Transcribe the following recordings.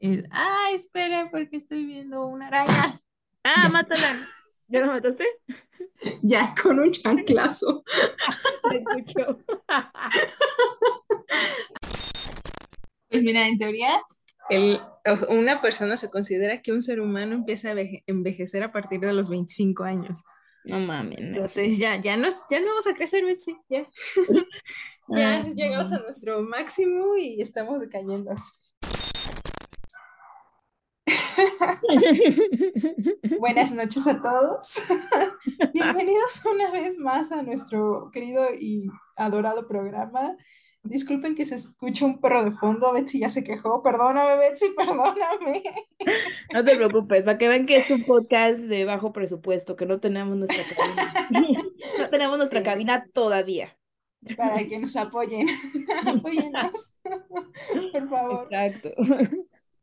El, ah, espera, porque estoy viendo una araña. Ah, Ya. mátala. ¿Ya lo mataste? Ya, con un chanclazo. Pues mira, en teoría, el, una persona se considera que un ser humano empieza a veje- envejecer a partir de los 25 años. No mames. no. Entonces ya, ya, nos, ya no vamos a crecer, Betsy. Ya, ya Ay, llegamos a nuestro máximo y estamos decayendo. Buenas noches a todos. Bienvenidos una vez más a nuestro querido y adorado programa. Disculpen que se escucha un perro de fondo. Betsy ya se quejó. Perdóname, Betsy, perdóname. No te preocupes, para que vean que es un podcast de bajo presupuesto, que no tenemos nuestra cabina. No tenemos nuestra Sí. cabina todavía. Para que nos apoyen. Apóyennos, por favor. Exacto.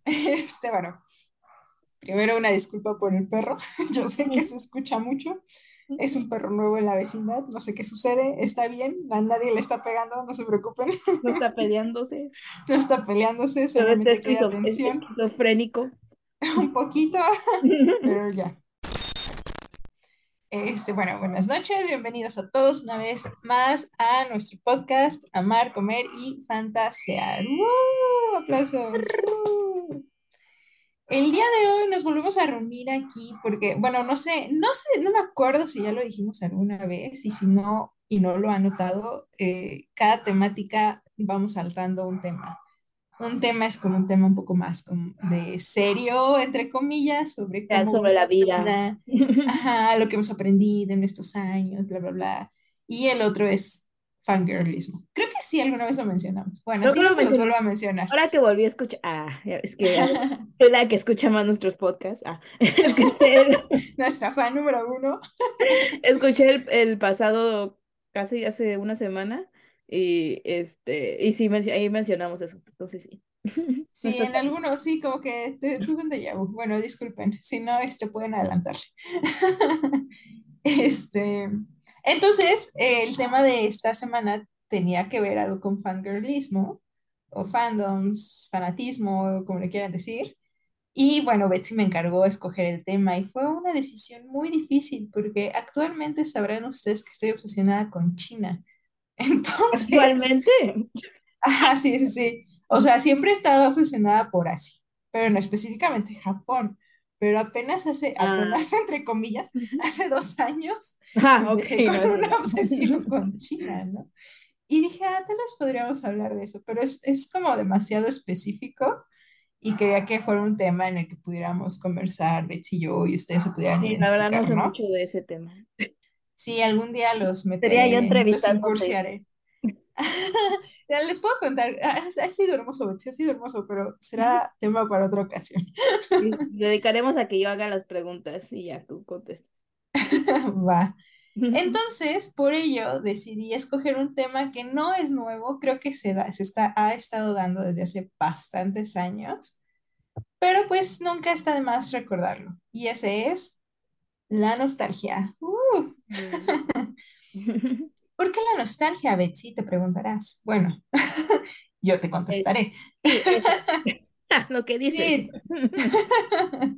Este, bueno, primero una disculpa por el perro. Yo sé que se escucha mucho. Es un perro nuevo en la vecindad. No sé qué sucede. Está bien. A nadie le está pegando. No se preocupen. No está peleándose. No está peleándose. Solamente es atención. esquizofrénico. Un poquito. Pero ya. Este, bueno, buenas noches. Bienvenidos a todos una vez más a nuestro podcast Amar, Comer y Fantasear. ¡Uh! Aplausos. El día de hoy nos volvemos a reunir aquí porque, bueno, no sé, no sé, no me acuerdo si ya lo dijimos alguna vez y si no, y no lo han notado, eh, cada temática vamos saltando un tema. Un tema es como un tema un poco más como de serio, entre comillas, sobre cómo sobre la vida. vida, ajá, lo que hemos aprendido en estos años, bla, bla, bla. Y el otro es fangirlismo. Creo que sí, alguna vez lo mencionamos. Bueno, Creo sí, que lo no se los vuelvo a mencionar. Ahora que volví a escuchar, ah, es que soy la que escucha más nuestros podcasts. Ah, escuché el, Nuestra fan número uno. escuché el, el pasado casi hace una semana y este y sí ahí mencionamos eso. Entonces sí. No Sí, en algunos sí, como que tuve un déjà vu. Bueno, disculpen, si no, este, pueden adelantarle. Este, entonces, el tema de esta semana tenía que ver algo con fangirlismo, o fandoms, fanatismo, como le quieran decir. Y bueno, Betsy me encargó de escoger el tema y fue una decisión muy difícil porque actualmente sabrán ustedes que estoy obsesionada con China. Entonces, Actualmente. Ajá, sí, sí, sí. O sea, siempre he estado obsesionada por Asia, pero no específicamente Japón. Pero apenas hace, Ah. apenas entre comillas, hace dos años Ah, ok, empecé con no, una no. obsesión con China, ¿no? Y dije, ah, tal vez podríamos hablar de eso, pero es, es como demasiado específico y quería que fuera un tema en el que pudiéramos conversar, Betsy y yo, y ustedes se pudieran Sí, la verdad no identificar, sé ¿no? mucho de ese tema. Sí, algún día los Sería meteré, yo los entrevistándote. incursiaré. Ya les puedo contar, ha, sido hermoso, Betsy, ha sido hermoso, pero será tema para otra ocasión. Sí, dedicaremos a que yo haga las preguntas y ya tú contestas. Va. Entonces, por ello, decidí escoger un tema que no es nuevo, creo que se da, se está, ha estado dando desde hace bastantes años, pero pues nunca está de más recordarlo. Y ese es la nostalgia. Uh, ¿por qué la nostalgia, Betsy? Te preguntarás. Bueno, yo te contestaré. Lo que dices. Sí.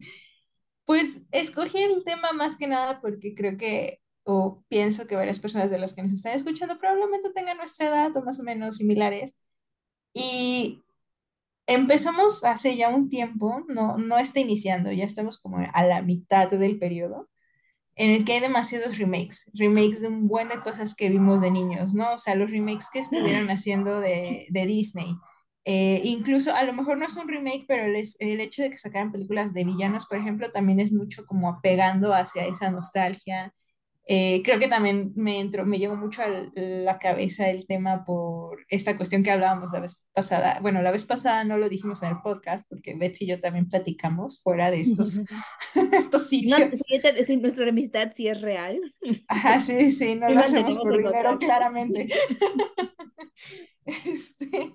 Pues escogí el tema más que nada porque creo que, o pienso que varias personas de las que nos están escuchando probablemente tengan nuestra edad o más o menos similares. Y empezamos hace ya un tiempo, no, no está iniciando, ya estamos como a la mitad del periodo, en el que hay demasiados remakes, remakes de un buen de cosas que vimos de niños, ¿no? O sea, los remakes que estuvieron haciendo de, de Disney. Eh, incluso, a lo mejor no es un remake, pero el, es- el hecho de que sacaran películas de villanos, por ejemplo, también es mucho como apegando hacia esa nostalgia. Eh, creo que también me entró, me llevó mucho a la cabeza el tema por esta cuestión que hablábamos la vez pasada. Bueno, la vez pasada no lo dijimos en el podcast porque Betsy y yo también platicamos fuera de estos, estos No, sitios. te- sí, nuestra amistad sí es real. Ajá, sí, sí, no lo hacemos por dinero, contacto. claramente. Este,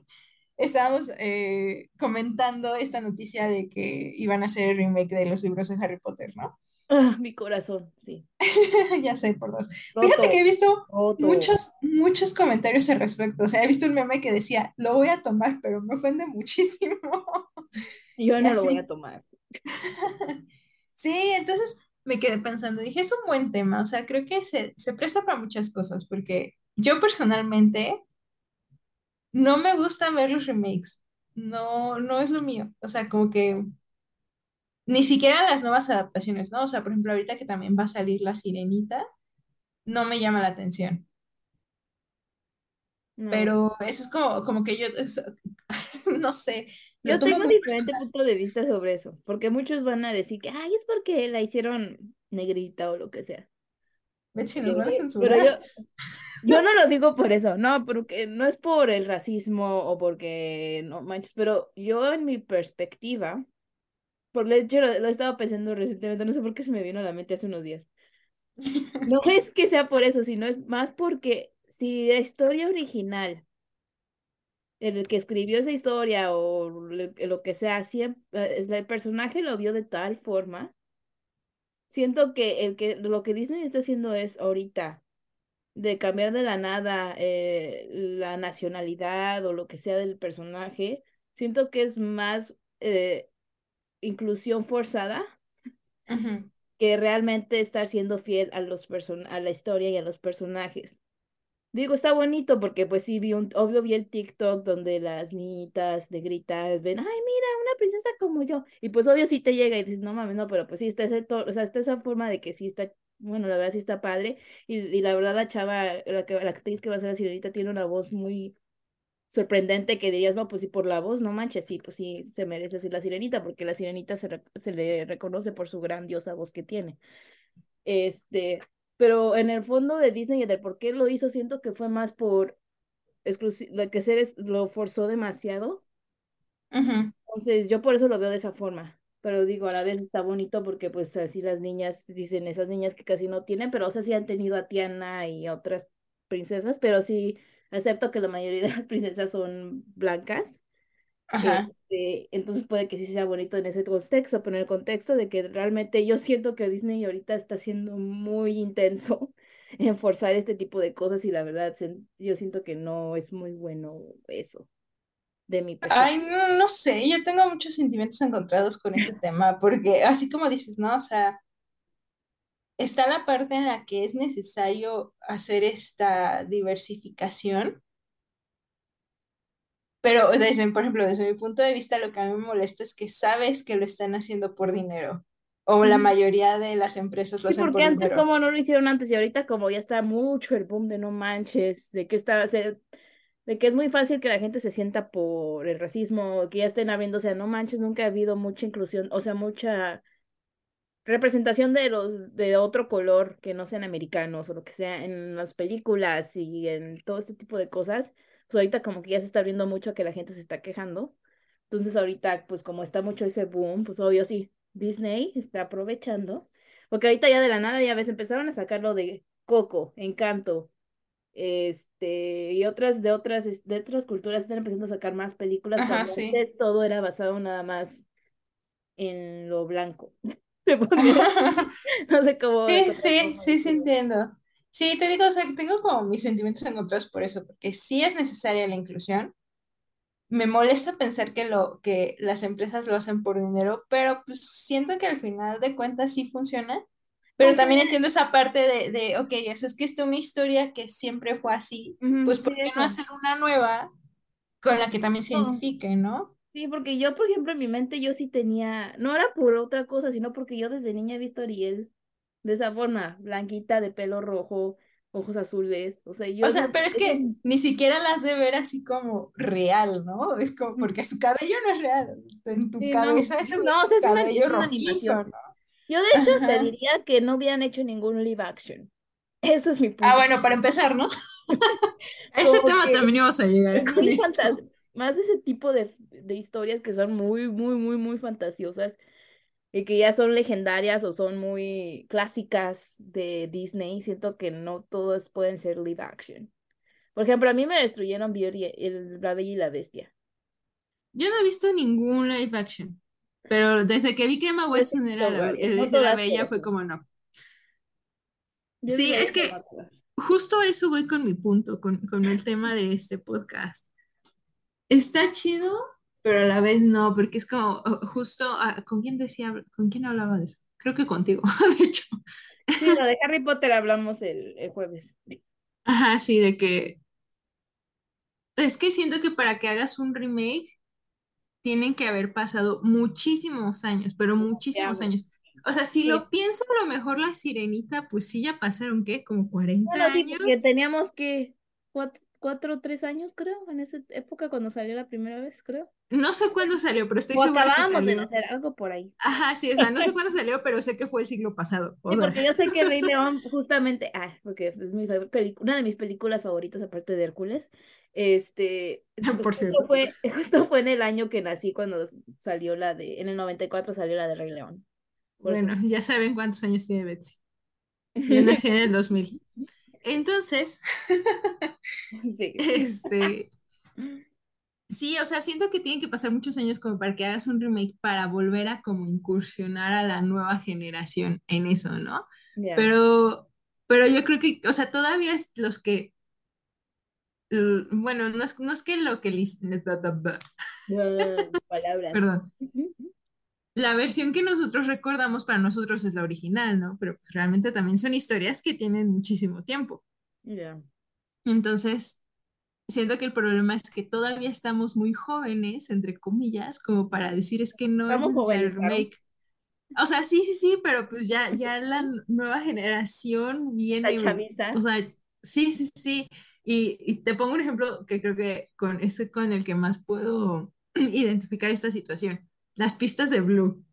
estábamos eh, comentando esta noticia de que iban a hacer el remake de los libros de Harry Potter, ¿no? Ah, mi corazón, sí. Ya sé, por dos. Fíjate que he visto roto. muchos, muchos comentarios al respecto. O sea, he visto un meme que decía, lo voy a tomar, pero me ofende muchísimo. Yo Y no lo voy a tomar. Sí, entonces me quedé pensando, dije, es un buen tema, o sea, creo que se, se presta para muchas cosas, porque yo personalmente no me gusta ver los remakes, no, no es lo mío, o sea, como que ni siquiera las nuevas adaptaciones, ¿no? O sea, por ejemplo, ahorita que también va a salir La Sirenita, no me llama la atención, No. pero eso es como, como que yo, no sé, Yo tengo diferente personal. punto de vista sobre eso, porque muchos van a decir que, ay, es porque la hicieron negrita o lo que sea. Betsy, nos van a Eh, pero censurar. yo, yo no lo digo por eso, no, porque no es por el racismo o porque no manches, pero yo en mi perspectiva, por hecho lo, lo he estado pensando recientemente, no sé por qué se me vino a la mente hace unos días. No es que sea por eso, sino es más porque si la historia original, el que escribió esa historia o lo, lo que sea, siempre, el personaje lo vio de tal forma, siento que el que lo que Disney está haciendo es ahorita de cambiar de la nada eh, la nacionalidad o lo que sea del personaje, siento que es más eh, inclusión forzada que realmente estar siendo fiel a los person a la historia y a los personajes. Digo, está bonito porque pues sí vi un, obvio vi el TikTok donde las niñitas negritas ven, ay, mira, una princesa como yo. Y pues obvio sí te llega y dices, no mames, no, pero pues sí está ese o sea, está esa forma de que sí está, bueno, la verdad sí está padre. Y, y la verdad la chava, la que la actriz que va a ser la sirenita tiene una voz muy sorprendente que dirías, no, pues sí por la voz, no manches, sí, pues sí se merece ser la sirenita, porque la sirenita se, re- se le reconoce por su grandiosa voz que tiene. Este, pero en el fondo de Disney y del por qué lo hizo, siento que fue más por lo que es- lo forzó demasiado. ujú. Entonces, yo por eso lo veo de esa forma. Pero digo, a la vez está bonito porque pues así las niñas dicen esas niñas que casi no tienen, pero o sea, sí han tenido a Tiana y otras princesas, pero sí acepto que la mayoría de las princesas son blancas. Ajá. Este, entonces puede que sí sea bonito en ese contexto, pero en el contexto de que realmente yo siento que Disney ahorita está siendo muy intenso en forzar este tipo de cosas y la verdad yo siento que no es muy bueno eso de mi Ay, perspectiva. no, no sé, yo tengo muchos sentimientos encontrados con ese tema, porque así como dices, ¿no? O sea, está la parte en la que es necesario hacer esta diversificación, pero desde, por ejemplo, desde mi punto de vista, lo que a mí me molesta es que sabes que lo están haciendo por dinero, o la mayoría de las empresas lo Sí, hacen porque por antes dinero. como no lo hicieron antes y ahorita como ya está mucho el boom de no manches, de que está, se- de que es muy fácil que la gente se sienta por el racismo, que ya estén abriéndose a no manches, nunca ha habido mucha inclusión, o sea, mucha representación de los de otro color que no sean americanos o lo que sea en las películas y en todo este tipo de cosas, pues ahorita como que ya se está viendo mucho que la gente se está quejando. Entonces ahorita pues como está mucho ese boom, pues obvio sí, Disney está aprovechando, porque ahorita ya de la nada ya ves empezaron a sacarlo de Coco, Encanto, este y otras de otras de otras culturas están empezando a sacar más películas Ajá, sí. todo era basado nada más en lo blanco. Se podría No sé cómo Sí, otra sí, de sí, sí entiendo. Sí, te digo, o sea, tengo como mis sentimientos encontrados por eso, porque sí es necesaria la inclusión. Me molesta pensar que lo que las empresas lo hacen por dinero, pero pues siento que al final de cuentas sí funciona. Pero también entiendo esa parte de, de ok, eso es que esta es una historia que siempre fue así, ujú, pues sí, ¿por qué no eso. hacer una nueva con la que también se identifique, ¿no? Sí, porque yo, por ejemplo, en mi mente yo sí tenía, no era por otra cosa, sino porque yo desde niña he visto a Ariel de esa forma, blanquita, de pelo rojo, ojos azules, o sea, yo O sea, pero es que ni siquiera las de ver así como real, ¿no? Es como porque su cabello no es real. En tu sí, no, cabeza güey es no, o sea, cabello es una rojizo. ¿no? Yo de hecho te Ajá. diría que no hubieran hecho ningún live action. Eso es mi Ah, punto. bueno, para empezar, ¿no? A ese tema que también íbamos a llegar Es con muy fantas, esto. Más de ese tipo de, de historias que son muy, muy, muy, muy fantasiosas y que ya son legendarias o son muy clásicas de Disney. Siento que no todos pueden ser live action. Por ejemplo, a mí me destruyeron Beauty, el, La Bella y la Bestia. Yo no he visto ningún live action, pero desde que vi que Emma he Watson era la, varias, el- no es la todas, bella, fue como no. Yo Sí, es que todas. justo eso voy con mi punto, con, con el tema de este podcast. Está chido pero a la vez no, porque es como oh, justo, ah, ¿con quién decía, con quién hablaba de eso? Creo que contigo, de hecho. Sí, de Harry Potter hablamos el, el jueves. Ajá, sí, de que es que siento que para que hagas un remake tienen que haber pasado muchísimos años, pero muchísimos años. O sea, si Sí. lo pienso, a lo mejor la Sirenita, pues sí, ya pasaron, ¿qué? Como 40 Bueno, sí, años. teníamos que cuatro, cuatro o tres años, creo, en esa época cuando salió la primera vez, creo. No sé cuándo salió, pero estoy O segura que de salió. algo por ahí. Ajá, sí, o sea, no sé cuándo salió, pero sé que fue el siglo pasado. Sí, sea, porque yo sé que Rey León, justamente, ah, porque es mi una de mis películas favoritas, aparte de Hércules, este, siento por cierto. justo fue, justo fue en el año que nací, cuando salió la de, en el 94 salió la de Rey León. Por eso. Bueno, ya saben cuántos años tiene Betsy. Yo nací en el 2000. Entonces, Sí. este, sí, o sea, siento que tienen que pasar muchos años como para que hagas un remake para volver a como incursionar a la nueva generación en eso, ¿no? Pero, pero yo creo que, o sea, todavía es los que, bueno, no es, no es que lo que, perdón, la versión que nosotros recordamos para nosotros es la original, ¿no? Pero pues, realmente también son historias que tienen muchísimo tiempo. Ya. Entonces, siento que el problema es que todavía estamos muy jóvenes, entre comillas, como para decir es que no es Vamos necesario el remake. O sea, sí, sí, sí, pero pues ya, ya la nueva generación La viene, chaviza. o sea, sí, sí, sí. Y, y te pongo un ejemplo que creo que con ese con el que más puedo identificar esta situación. Las pistas de Blue.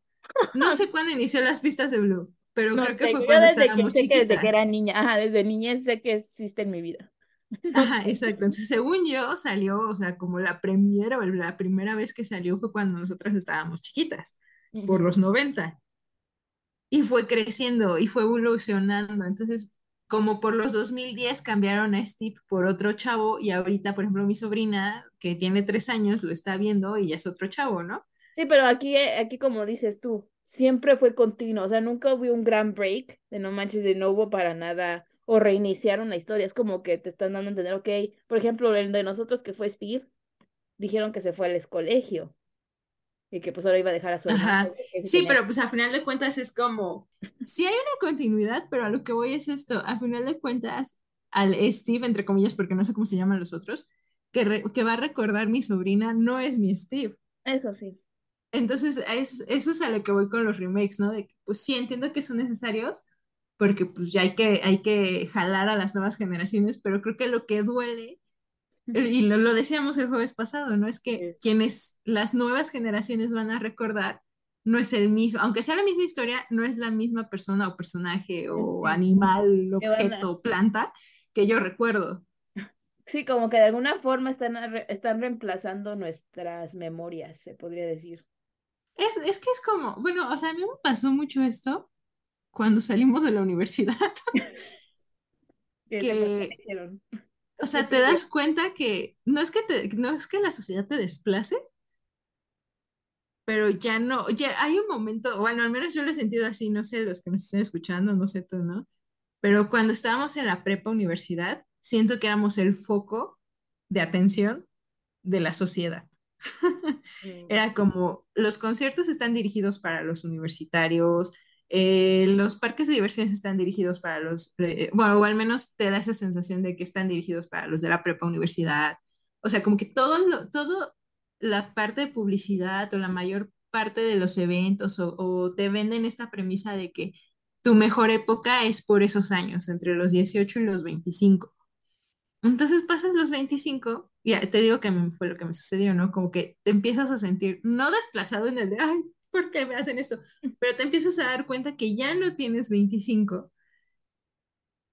No sé cuándo inició las pistas de Blue, pero No creo que fue cuando que estábamos que desde que chiquitas. era niña, ajá, desde niñez sé que existe en mi vida. Ajá, exacto. Entonces, según yo, salió, o sea, como la primera o la primera vez que salió fue cuando nosotras estábamos chiquitas, por los 90. Y fue creciendo y fue evolucionando. Entonces, como por los 2010 cambiaron a Steve por otro chavo y ahorita, por ejemplo, mi sobrina, que tiene tres años, lo está viendo y ya es otro chavo, ¿no? Sí, pero aquí, eh, aquí como dices tú, siempre fue continuo, o sea, nunca hubo un gran break, de no manches, de no hubo para nada, o reiniciaron la historia, es como que te están dando a entender, ok, por ejemplo, el de nosotros que fue Steve, dijeron que se fue al colegio y que pues ahora iba a dejar a su hermano. Ajá. Sí, pero pues a final de cuentas es como, sí hay una continuidad, pero a lo que voy es esto, a final de cuentas, al Steve, entre comillas, porque no sé cómo se llaman los otros, que, re- que va a recordar mi sobrina, no es mi Steve. Eso sí. Entonces, es- eso es a lo que voy con los remakes, ¿no? De que, pues sí, entiendo que son necesarios, porque pues ya hay que, hay que jalar a las nuevas generaciones, pero creo que lo que duele y lo, lo decíamos el jueves pasado, ¿no? Es que quienes las nuevas generaciones van a recordar no es el mismo, aunque sea la misma historia, no es la misma persona o personaje o animal, objeto, planta que yo recuerdo. Sí, como que de alguna forma están, están reemplazando nuestras memorias, se podría decir. Es, es que es como, bueno, o sea, a mí me pasó mucho esto cuando salimos de la universidad, Que, o sea, te das cuenta que no es que te, no es que la sociedad te desplace, pero ya no, ya hay un momento, bueno, al menos yo lo he sentido así, no sé, los que nos estén escuchando, no sé tú, ¿no? Pero cuando estábamos en la prepa universidad, siento que éramos el foco de atención de la sociedad. Mm. Era como, los conciertos están dirigidos para los universitarios, eh, los parques de diversiones están dirigidos para los, eh, bueno, o al menos te da esa sensación de que están dirigidos para los de la prepa universidad. O sea, como que todo, lo, todo la parte de publicidad o la mayor parte de los eventos o, te venden esta premisa de que tu mejor época es por esos años, entre los 18 y los 25. Entonces pasas los 25, y te digo que fue lo que me sucedió, ¿no? Como que te empiezas a sentir, no desplazado en el de, ay, ¿por qué me hacen esto? Pero te empiezas a dar cuenta que ya no tienes 25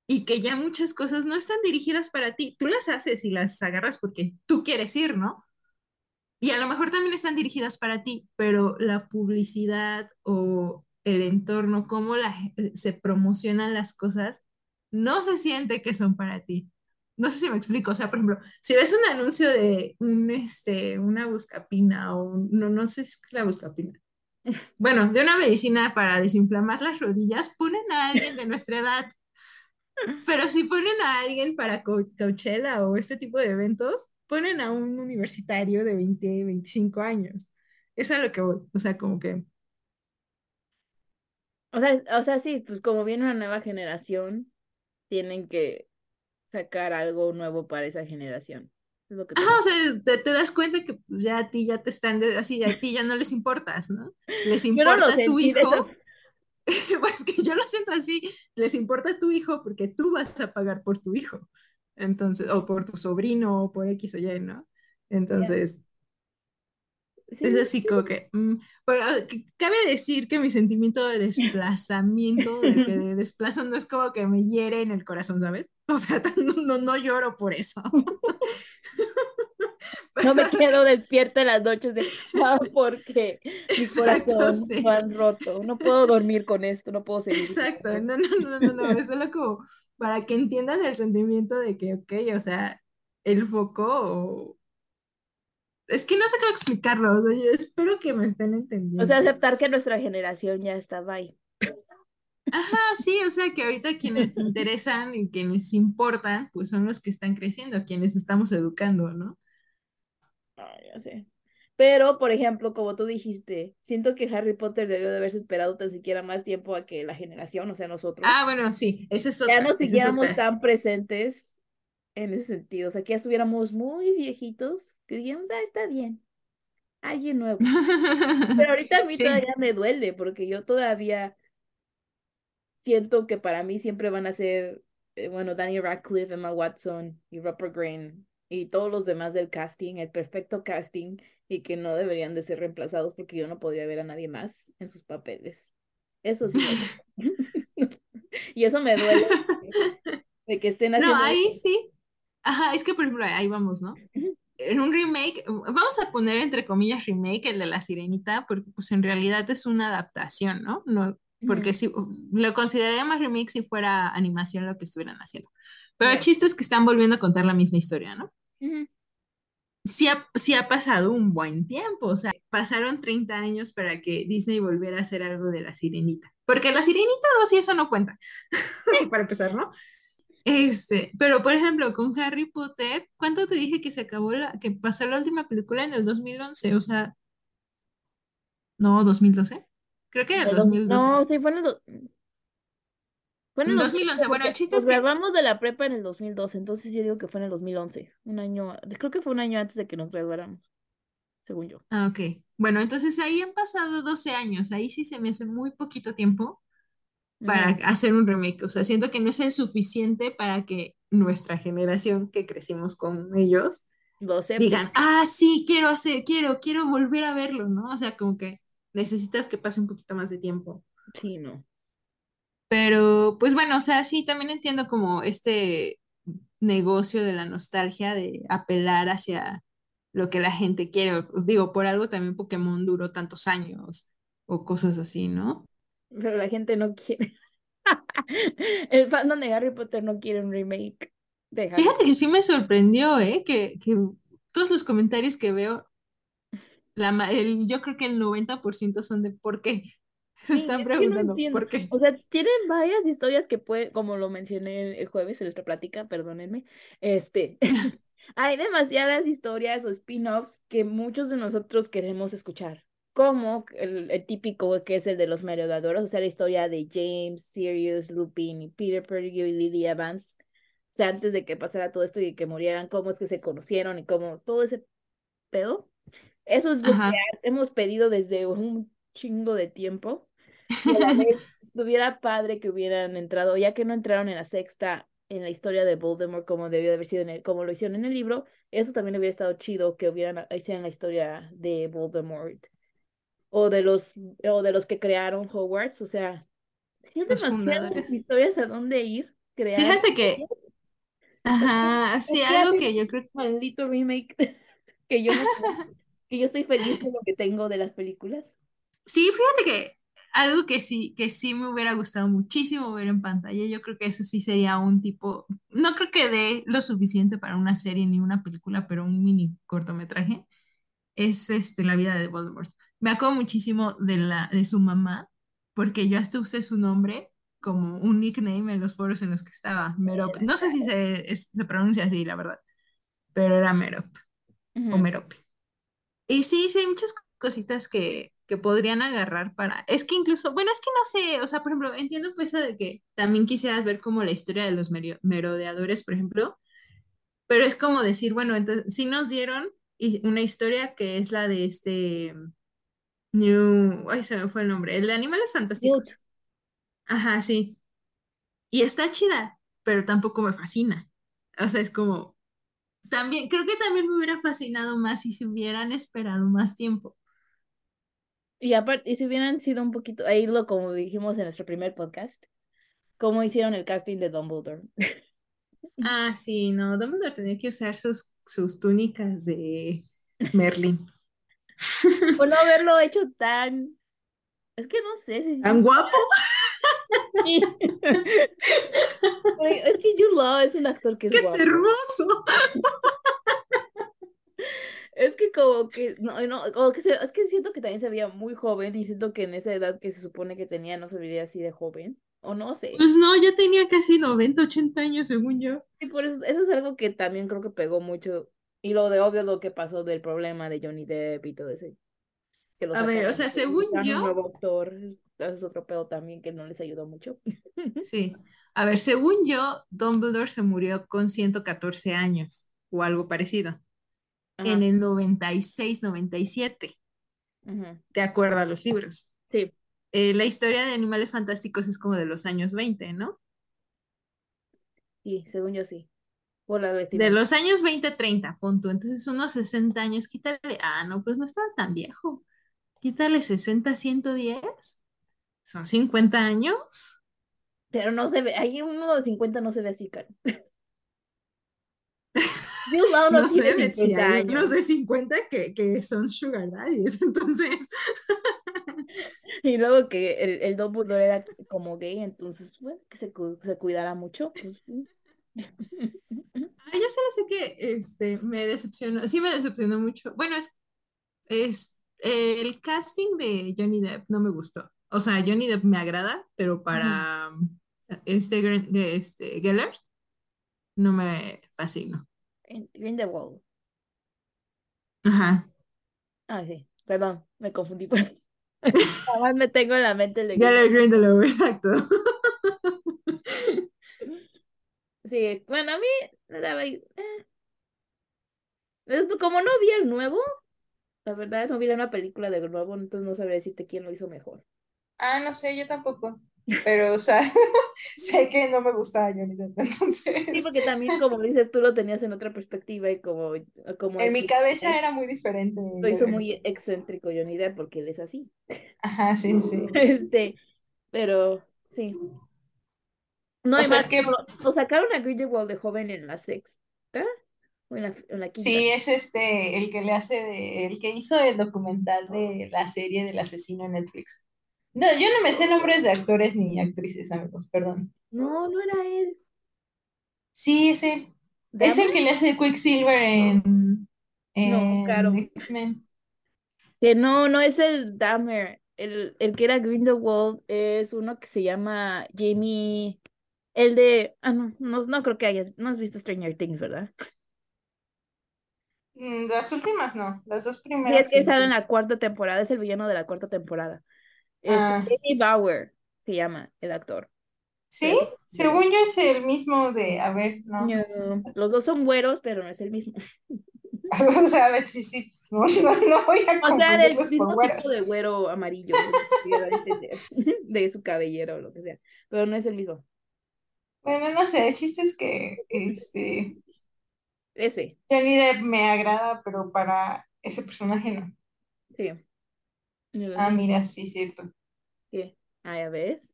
y que ya muchas cosas no están dirigidas para ti. Tú las haces y las agarras porque tú quieres ir, ¿no? Y a lo mejor también están dirigidas para ti, pero la publicidad o el entorno, cómo la, ge- se promocionan las cosas, no se siente que son para ti. No sé si me explico. O sea, por ejemplo, si ves un anuncio de un, este, una buscapina o un- no, no sé si es la buscapina. Bueno, de una medicina para desinflamar las rodillas, ponen a alguien de nuestra edad. Pero si ponen a alguien para Co- Coachella o este tipo de eventos, ponen a un universitario de 20, 25 años. Eso es a lo que voy. O sea, como que. O sea, o sea, sí, pues como viene una nueva generación, tienen que sacar algo nuevo para esa generación. Es lo que Ajá, o sea, te, te das cuenta que pues, ya a ti ya te están, de- así, a ti ya no les importas, ¿no? Les no importa tu hijo, pues que yo lo siento así, les importa tu hijo porque tú vas a pagar por tu hijo, entonces, o por tu sobrino, o por X o Y, ¿no? Entonces, Sí, es sí, así como que, mm, pero ah, cabe decir que mi sentimiento de desplazamiento, de que de desplazo no es como que me hiere en el corazón, ¿sabes? O sea, no, no, no lloro por eso. No me quedo despierta en las noches de ah, porque mi Exacto, corazón sí. lo han roto. No puedo dormir con esto, no puedo seguir. Exacto, no, no, no, no, no, es solo como para que entiendan el sentimiento de que, ok, o sea, el foco, o- es que no sé cómo explicarlo, o sea, yo espero que me estén O entendiendo. sea, aceptar que nuestra generación ya estaba ahí. Ajá, sí, o sea, que ahorita quienes interesan y quienes importan, pues son los que están creciendo, quienes estamos educando, ¿no? Ay, ya sé. Pero, por ejemplo, como tú dijiste, siento que Harry Potter debió de haberse esperado tan siquiera más tiempo a que la generación, o sea, nosotros, Ah, bueno, sí, esa es ya otra, no esa es siguiéramos tan presentes en ese sentido. O sea, que ya estuviéramos muy viejitos, que dijéramos, ah, está bien, alguien nuevo. Pero ahorita a mí Sí, todavía me duele, porque yo todavía siento que para mí siempre van a ser, eh, bueno, Daniel Radcliffe, Emma Watson y Rupert Grint y todos los demás del casting, el perfecto casting, y que no deberían de ser reemplazados porque yo no podría ver a nadie más en sus papeles. Eso sí. Y eso me duele de que estén no, haciendo ahí eso. sí, ajá, es que por ejemplo, ahí vamos, ¿no? En un remake, vamos a poner entre comillas remake el de La Sirenita, porque pues en realidad es una adaptación, ¿no? No, porque si lo consideraría más remake si fuera animación lo que estuvieran haciendo. Pero el chiste es que están volviendo a contar la misma historia, ¿no? Sí ha, sí ha pasado un buen tiempo, o sea, pasaron 30 años para que Disney volviera a hacer algo de La Sirenita. Porque La Sirenita 2 y eso no cuenta, para empezar, ¿no? Este, pero por ejemplo, con Harry Potter, ¿cuánto te dije que se acabó la, que pasó la última película en el 2011? O sea, no, 2012. Creo que en el el dos- 2012. No, sí, fue en el, do- fue en el En 2011 2011, bueno, el chiste es que, graduamos de la prepa en el 2012, entonces yo digo que fue en el 2011, un año, creo que fue un año antes de que nos graduáramos, según yo. ah, ok. Bueno, entonces ahí han pasado 12 años, ahí sí se me hace muy poquito tiempo para hacer un remake. O sea, siento que no es el suficiente para que nuestra generación que crecimos con ellos digan, ah, sí, quiero hacer, quiero, quiero volver a verlo, ¿no? O sea, como que necesitas que pase un poquito más de tiempo. Sí, no. Pero, pues bueno, o sea, sí, también entiendo como este negocio de la nostalgia, de apelar hacia lo que la gente quiere. O- Digo, por algo también Pokémon duró tantos años o cosas así, ¿no? Pero la gente no quiere. El fandom de Harry Potter no quiere un remake de Harry Fíjate que sí me sorprendió, ¿eh? Que, que todos los comentarios que veo, la, el, yo creo que el 90% son de ¿por qué? Se Sí, están no preguntando. ¿por qué? O sea, tienen varias historias que pueden, como lo mencioné el jueves en nuestra plática, perdónenme, este, hay demasiadas historias o spin-offs que muchos de nosotros queremos escuchar, como el, el típico que es el de los merodeadores, o sea, la historia de James, Sirius, Lupin y Peter Pettigrew y Lily Evans, o sea, antes de que pasara todo esto y que murieran, cómo es que se conocieron y cómo todo ese pedo. Eso es lo que Ajá. hemos pedido desde un chingo de tiempo. Y a la vez estuviera padre que hubieran entrado, ya que no entraron en la sexta, en la historia de Voldemort como debió de haber sido en el, como lo hicieron en el libro, eso también hubiera estado chido que hubieran hicieran la historia de Voldemort o de los o de los que crearon Hogwarts, o sea, hay Los demasiadas historias a dónde ir, crear Fíjate que, historias. ¿Por qué, ajá, sí, algo que yo creo maldito remake que yo no que yo estoy feliz con lo que tengo de las películas? Sí, fíjate que algo que sí, que sí me hubiera gustado muchísimo ver en pantalla, yo creo que eso sí sería un tipo, no creo que dé lo suficiente para una serie ni una película, pero un mini cortometraje, es este, la vida de Voldemort. Me acuerdo muchísimo de, la, de su mamá, porque yo hasta usé su nombre como un nickname en los foros en los que estaba, Merop. No sé si se, es- se pronuncia así, la verdad pero era Merop o Ujú. Merope. Y sí, sí, hay muchas cositas que, que podrían agarrar para... Es que incluso, bueno, es que no sé, o sea, por ejemplo, entiendo pues eso de que también quisieras ver como la historia de los merodeadores, por ejemplo, pero es como decir, bueno, entonces sí nos dieron una historia que es la de este New, ay, se me fue el nombre, el de Animales Newt. Fantásticos. Ajá, sí. Y está chida, pero tampoco me fascina. O sea, es como, también, creo que también me hubiera fascinado más si se hubieran esperado más tiempo. Y aparte, y si hubieran sido un poquito, ahí lo como dijimos en nuestro primer podcast, cómo hicieron el casting de Dumbledore. Ah, sí, no, Dumbledore tenía que usar sus, sus túnicas de Merlin. O no haberlo hecho tan, es que no sé si ¿Tan guapo? sí. Es que Jude Law es un actor que Es es hermoso. Es que como que, no, no, como que se, es que siento que también se veía muy joven y siento que en esa edad que se supone que tenía no se vería así de joven. O no sé. Pues no, ya tenía casi 90, 80 años, según yo. Y por eso, eso es algo que también creo que pegó mucho. Y lo de obvio lo que pasó del problema de Johnny Depp y todo ese. Que A ver, o sea, que según buscaron un yo, nuevo es otro pedo también que no les ayudó mucho. sí. A ver, según yo, Dumbledore se murió con 114 años o algo parecido. En Ajá. el 96, 97, ujú. de acuerdo a los libros. Sí, Eh, la historia de Animales Fantásticos es como de los años 20, ¿no? sí, según yo sí. Por la De vestimenta. los años 20, 30, punto. Entonces, unos 60 años, quítale. Ah, no, pues no estaba tan viejo. Quítale 60, 110. Son 50 años. Pero no se ve, ahí uno de 50 no se ve así, Law no, No sé, Betsy, 50 hay unos de 50 que, que son sugar daddies. Entonces, Y luego que el, el Dumbledore era como gay, entonces, bueno, que se, se cuidara mucho. Pues, sí. Ah, yo solo sé que este, me decepcionó. Sí, me decepcionó mucho. Bueno, es, es eh, el casting de Johnny Depp no me gustó. O sea, Johnny Depp me agrada, pero para este, este Gellert no me fascinó. Grindelwald. Ajá. Ah, sí, perdón, me confundí. Nada más me tengo en la mente el de Gellert. Grindelwald, exacto. Sí, bueno, a mí, la eh, como no vi el nuevo, la verdad no vi una película del nuevo, entonces no sabría decirte quién lo hizo mejor. Ah, no sé, yo tampoco. Pero, o sea, sé que no me gustaba Johnny Depp, Sí, entonces. porque también, como dices, tú lo tenías en otra perspectiva y como, como En mi cabeza era muy diferente. lo hizo muy excéntrico Johnny Depp porque él es así. Ajá, sí, sí. Este, pero sí. No O sea, es que lo, sacaron a Grindelwald de joven en la sexta o en la, en la quinta. sí, es este, el que le hace de, el que hizo el documental de la serie del asesino en Netflix. No, yo no me sé nombres de actores ni actrices, amigos, perdón. No, no era él. Sí, es él. Es el que le hace de Quicksilver en, No, claro. en X-Men. Que no, no es el Dahmer. El, el que era Grindelwald es uno que se llama Jamie. El de. Ah, no, no, no creo que hayas. No has visto Stranger Things, ¿verdad? Mm, Las últimas no, las dos primeras. es que sale en la cuarta temporada, es el villano de la cuarta temporada. Este, Ah. Jamie Bauer se llama el actor. Sí, según yo es el mismo de, a ver, no. No, los dos son güeros, pero no es el mismo. O sea, a ver, sí, sí, pues, no, no, no voy a O sea, del mismo tipo de güero amarillo, de su cabellera o lo que sea, pero no es el mismo. Bueno, no sé, el chiste es que este Ese, Johnny Depp me agrada, pero para ese personaje no. sí. Ah, mira, sí, cierto. ¿Qué? Ah, ya ves.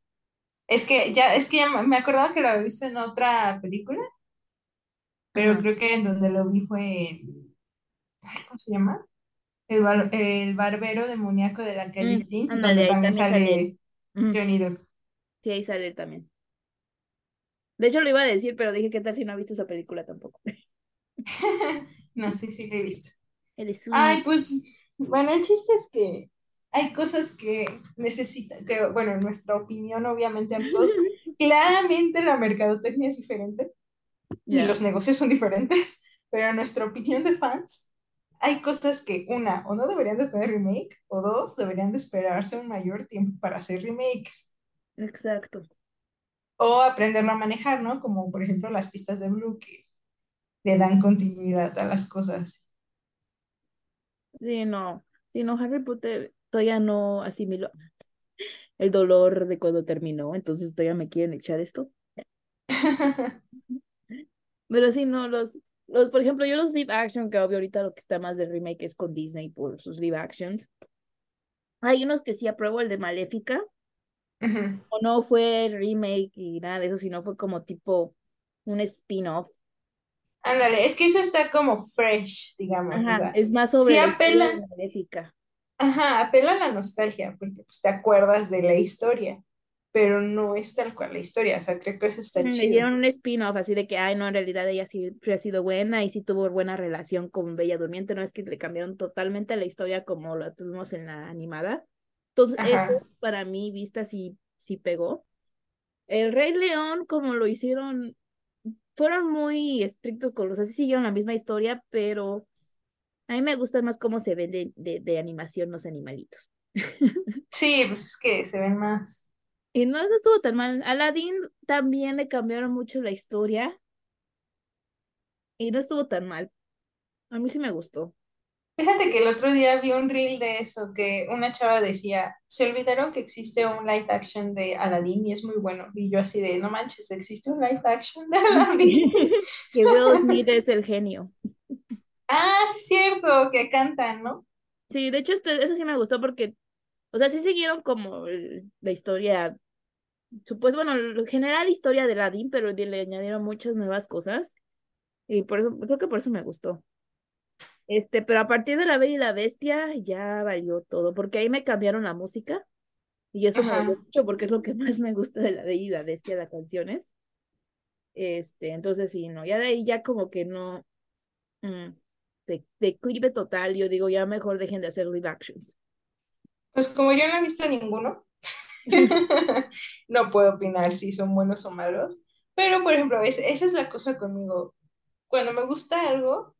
Es que ya, es que ya me acordaba que lo había visto en otra película, pero Ajá. creo que en donde lo vi fue en, ay, ¿cómo se llama? El, bar- el barbero demoníaco de la Kelly Mm, donde ahí también sale Johnny Depp. Sí, ahí sale también. De hecho, lo iba a decir, pero dije, ¿qué tal si no ha visto esa película tampoco? No, sí, sí lo he visto. Él es un... Ay, pues, bueno, el chiste es que hay cosas que necesitan, que, bueno, en nuestra opinión, obviamente, amigos, claramente la mercadotecnia es diferente y los negocios son diferentes, pero en nuestra opinión de fans, hay cosas que, una, o no deberían de tener remake, o dos, deberían de esperarse un mayor tiempo para hacer remakes. Exacto. O aprenderlo a manejar, ¿no? Como por ejemplo las pistas de Blue que le dan continuidad a las cosas. Sí, no. Sí, no, Harry Potter todavía no asimiló el dolor de cuando terminó, entonces todavía me quieren echar esto. Pero sí, no, los, los, por ejemplo, yo los live action, que obvio ahorita lo que está más de remake es con Disney por sus live actions. Hay unos que sí apruebo el de Maléfica, o no fue remake y nada de eso, sino fue como tipo un spin-off. Ándale, es que eso está como fresh, digamos. Ajá, es más sobre sí la apela, Maléfica. ajá, apela a la nostalgia, porque pues te acuerdas de la historia, pero no es tal cual la historia, o sea, creo que eso está Le chido. dieron un spin-off así de que, ay, no, en realidad ella siempre ha sido buena y sí tuvo buena relación con Bella Durmiente, no es que le cambiaron totalmente la historia como la tuvimos en la animada. Entonces, eso para mí, vista, sí, sí pegó. El Rey León, como lo hicieron, fueron muy estrictos con los, así siguieron la misma historia, pero a mí me gusta más cómo se ven de, de, de animación los animalitos. sí, pues es que se ven más. Y no eso estuvo tan mal. Aladdin también le cambiaron mucho la historia y no estuvo tan mal. A mí sí me gustó. Fíjate que el otro día vi un reel de eso, que una chava decía, se olvidaron que existe un live action de Aladdin y es muy bueno. Y yo así de, no manches, existe un live action de Aladdin. que Will Smith es el genio. Ah, sí es cierto, que cantan, ¿no? Sí, de hecho, este- eso sí me gustó porque, o sea, sí siguieron como la historia, supuesto, bueno, la general historia de Aladdin, pero le añadieron muchas nuevas cosas. Y por eso, creo que por eso me gustó. Este, pero a partir de La Bella y la Bestia ya valió todo, porque ahí me cambiaron la música y eso me dolió Ajá. mucho porque es lo que más me gusta de La Bella y la Bestia, las canciones. Este, entonces sí, no, ya de ahí ya como que no, mm, de, declive total, yo digo, ya mejor dejen de hacer live actions. Pues como yo no he visto ninguno, no puedo opinar si son buenos o malos. Pero, por ejemplo, es- esa es la cosa conmigo. Cuando me gusta algo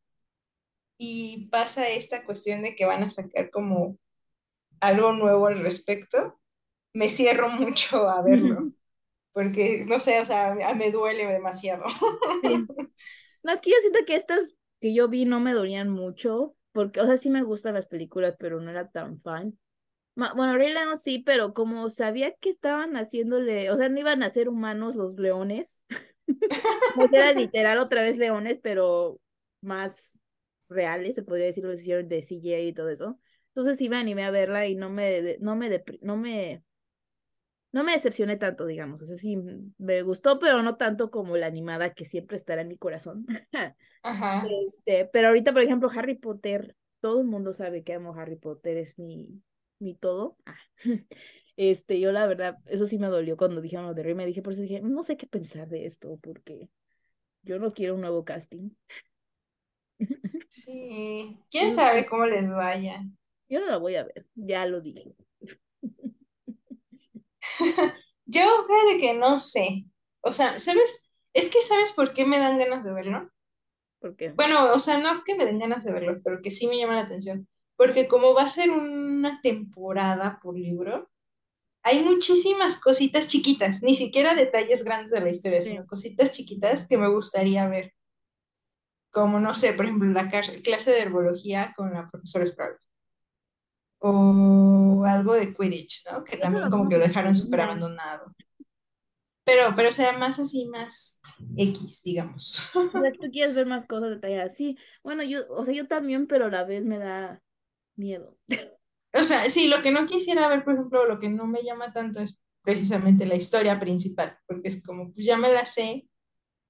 y pasa esta cuestión de que van a sacar como algo nuevo al respecto, me cierro mucho a verlo. Porque, no sé, o sea, me duele demasiado. Sí. No, es que yo siento que estas que yo vi no me dolían mucho, porque, o sea, sí me gustan las películas, pero no era tan fan. Bueno, Rey León sí, pero como sabía que estaban haciéndole, o sea, no iban a ser humanos los leones, no era literal otra vez leones, pero más reales, se podría decir, lo hicieron de CGI y todo eso. Entonces sí me animé a verla y no me, no me, no me, no me decepcioné tanto, digamos. O sea, sí me gustó, pero no tanto como la animada que siempre estará en mi corazón. Ajá. Este, pero ahorita, por ejemplo, Harry Potter, todo el mundo sabe que amo Harry Potter, es mi, mi todo. Ah. Este, yo la verdad, eso sí me dolió cuando dijeron lo de Rey, me dije, por eso dije, no sé qué pensar de esto, porque yo no quiero un nuevo casting. Sí. ¿Quién sabe cómo les vaya? Yo no la voy a ver, ya lo dije. Yo, fíjate que no sé. O sea, ¿sabes? Es que ¿sabes por qué me dan ganas de verlo? Porque Bueno, o sea, no es que me den ganas de verlo, pero que sí me llama la atención. Porque como va a ser una temporada por libro, hay muchísimas cositas chiquitas, ni siquiera detalles grandes de la historia, sí. sino cositas chiquitas que me gustaría ver. Como, no sé, por ejemplo, la clase de herbología con la profesora Sprout. O algo de Quidditch, ¿no? Que también como que lo dejaron súper abandonado. Pero, pero sea, más así, más X, digamos. O sea, tú quieres ver más cosas detalladas. Sí, bueno, yo, o sea, yo también, pero a la vez me da miedo. O sea, sí, lo que no quisiera ver, por ejemplo, lo que no me llama tanto es precisamente la historia principal, porque es como, pues ya me la sé,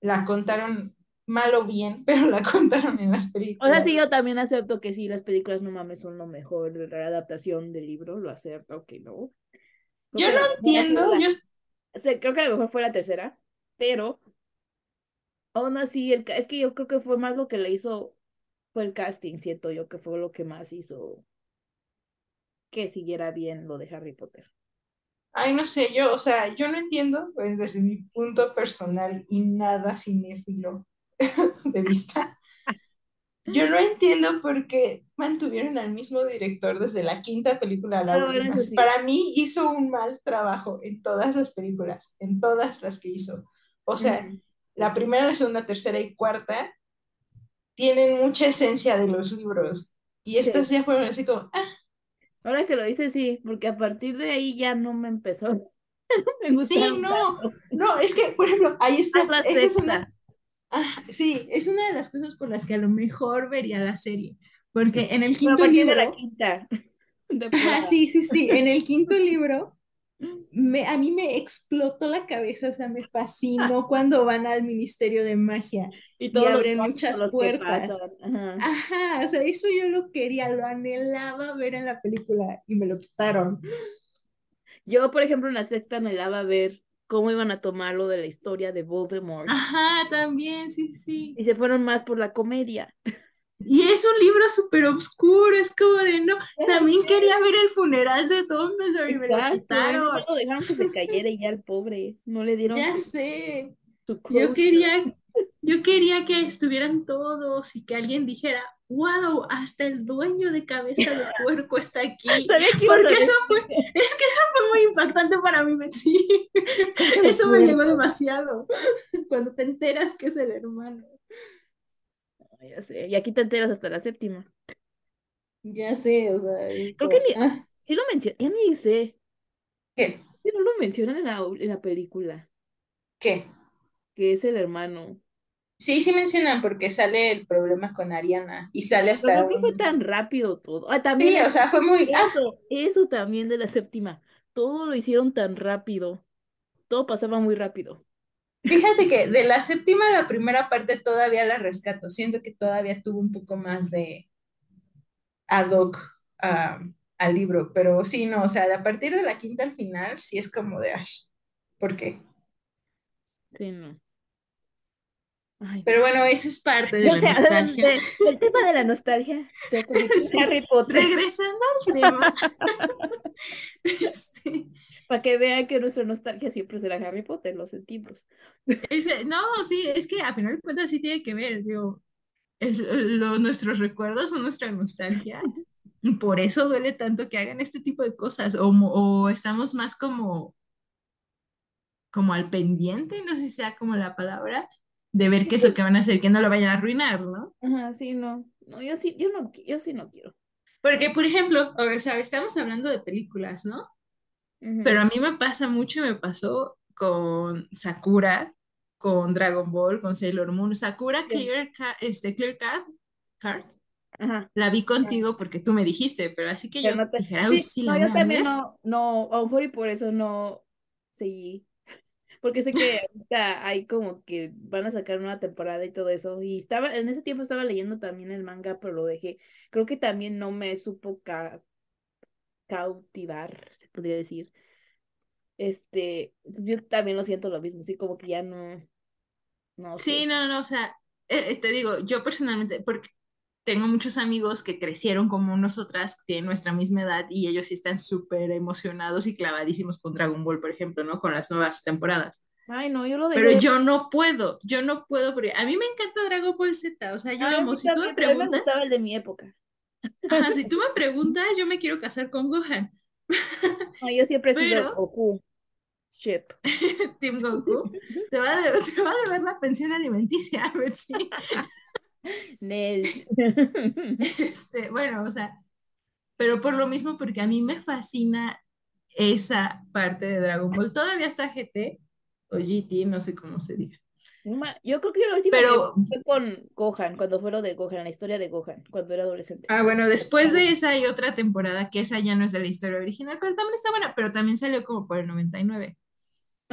la contaron mal o bien, pero la contaron en las O sea, películas. sí, yo también acepto que sí, las películas no mames son lo mejor de la adaptación del libro, lo acepto que no. Creo Yo que no entiendo, yo, o sea, creo que a lo mejor fue la tercera, pero aún así, el, es que yo creo que fue más lo que le hizo, fue el casting, siento yo que fue lo que más hizo que siguiera bien lo de Harry Potter. ay, no sé, yo, o sea, yo no entiendo, pues desde mi punto personal y nada cinéfilo de vista, Yo no entiendo por qué mantuvieron al mismo director desde la quinta película a la bueno, última. sí. Para mí hizo un mal trabajo en todas las películas, en todas las que hizo. O sea, la primera, la segunda, tercera y cuarta tienen mucha esencia de los libros. Y estas ya fueron así como, ah, Ahora que lo dices, sí, porque a partir de ahí ya no me empezó. no me sí, no, tanto. no, es que, por ejemplo, ahí está, esa es una. Ah, sí, es una de las cosas por las que a lo mejor vería la serie. Porque en el quinto partir de la libro, quinta Ah, temporada. sí, sí, sí. En el quinto libro, me, a mí me explotó la cabeza, o sea, me fascinó cuando van al Ministerio de Magia Y y los abren muchas los puertas. Ajá. Ajá, o sea, eso yo lo quería, lo anhelaba ver en la película y me lo quitaron. Yo, por ejemplo, en la sexta me daba ver cómo iban a tomar lo de la historia de Voldemort. Ajá, también, sí, sí. Y se fueron más por la comedia. Y es un libro súper oscuro, es como de no. También quería ver el funeral de Dumbledore y me lo quitaron. no dejaron que se cayera y ya el pobre, no le dieron Ya su, sé. su Yo quería, yo quería que estuvieran todos y que alguien dijera, wow, hasta el dueño de cabeza de puerco está aquí. Que Porque eso fue, es que eso fue muy impactante para mí, Betsy. Eso me llegó demasiado. Cuando te enteras que es el hermano. Ya sé, y aquí te enteras hasta la séptima. Ya sé, o sea. Creo que como, ni, ah, sí lo mencioné, ya ni sé, ¿Qué? que no lo mencionan en la, en la película, ¿Qué? que es el hermano. Sí, sí mencionan porque sale el problema con Ariana y sale Pero hasta ¿por qué fue un... tan rápido todo? Ah, también Sí, o sea, fue muy... ah, eso, eso también de la séptima. Todo lo hicieron tan rápido. Todo pasaba muy rápido. Fíjate que de la séptima a la primera parte todavía la rescato. Siento que todavía tuvo un poco más de ad hoc al libro, pero sí, no, o sea, de a partir de la quinta al final, sí es como de Ash. ¿Por qué? Sí, no. Ay, Pero bueno, eso es parte de la nostalgia. de- del tema de la nostalgia, en Sí. Harry Potter, Regresando al tema. Este, para que vean que nuestra nostalgia siempre será Harry Potter, lo sentimos. no, sí, es que a final de cuentas sí tiene que ver, digo, es- lo- nuestros recuerdos son nuestra nostalgia. Por eso duele tanto que hagan este tipo de cosas, o, o estamos más como, como al pendiente, no sé si sea como la palabra, de ver qué es lo que van a hacer, que no lo vayan a arruinar, ¿no? Ajá, sí, no. No, yo sí, yo no, yo sí no quiero. Porque, por ejemplo, o sea, estamos hablando de películas, ¿no? Pero a mí me pasa mucho, me pasó con Sakura, con Dragon Ball, con Sailor Moon. Sakura Sí. Clear, este, Clear Card, Card, Ajá. la vi contigo porque tú me dijiste, pero así que Pero yo no te- dije, Sí, sí, no, yo también no, no, a lo mejor y por eso no seguí. Porque sé que ahorita hay como que van a sacar una temporada y todo eso. Y estaba, en ese tiempo estaba leyendo también el manga, pero lo dejé. Creo que también no me supo ca- cautivar, se podría decir. Este, yo también lo siento lo mismo, así como que ya no, no Sí, sé. no, no, o sea, eh, eh, te digo, yo personalmente, porque tengo muchos amigos que crecieron como nosotras, tienen nuestra misma edad y ellos sí están súper emocionados y clavadísimos con Dragon Ball, por ejemplo, ¿no? Con las nuevas temporadas. Ay, no, yo lo dejé. Pero yo no puedo, yo no puedo, porque a mí me encanta Dragon Ball Z, o sea, yo Ay, amo, si tú me me preguntas, gustaba el de mi época. ajá, si tú me preguntas, yo me quiero casar con Gohan, No, yo siempre he sido pero Goku. Ship. Team Goku, te va, a de- te va a deber la pensión alimenticia, Betsy. Nel. Este, bueno, o sea, pero por lo mismo, porque a mí me fascina esa parte de Dragon Ball, todavía está GT o GT, no sé cómo se diga. Yo creo que yo la última Pero- que fue con Gohan, cuando fue lo de Gohan, la historia de Gohan, cuando era adolescente. Ah, bueno, después de esa hay otra temporada que esa ya no es de la historia original, pero también está buena, pero también salió como por el 99.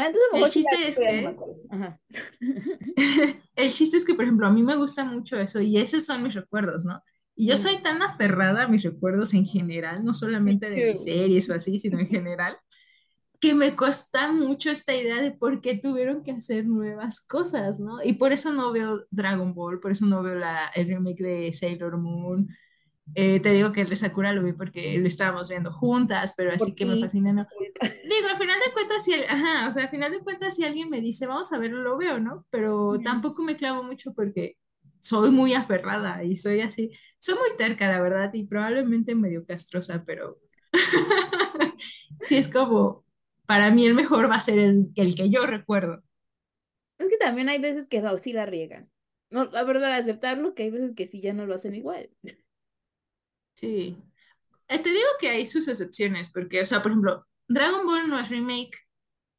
Entonces El chiste es que-. Ajá. El chiste es que, por ejemplo, a mí me gusta mucho eso y esos son mis recuerdos, ¿no? Y yo soy tan aferrada a mis recuerdos en general, no solamente de mis series o así, sino en general, que me cuesta mucho esta idea de por qué tuvieron que hacer nuevas cosas, ¿no? Y por eso no veo Dragon Ball, por eso no veo la, el remake de Sailor Moon. Eh, te digo que el de Sakura lo vi porque lo estábamos viendo juntas, pero así Por que me fascina, ¿no? Digo, al final de cuentas, si, el- ajá, o sea, al final de cuentas, si alguien me dice, vamos a verlo, lo veo, ¿no? Pero Ujú. tampoco me clavo mucho porque soy muy aferrada y soy así, soy muy terca, la verdad, y probablemente medio castrosa, pero sí es como, para mí el mejor va a ser el, el que yo recuerdo. Es que también hay veces que no, sí la riegan. No, la verdad, aceptarlo, que hay veces que sí ya no lo hacen igual. Sí. Eh, te digo que hay sus excepciones, porque, o sea, por ejemplo, Dragon Ball no es remake,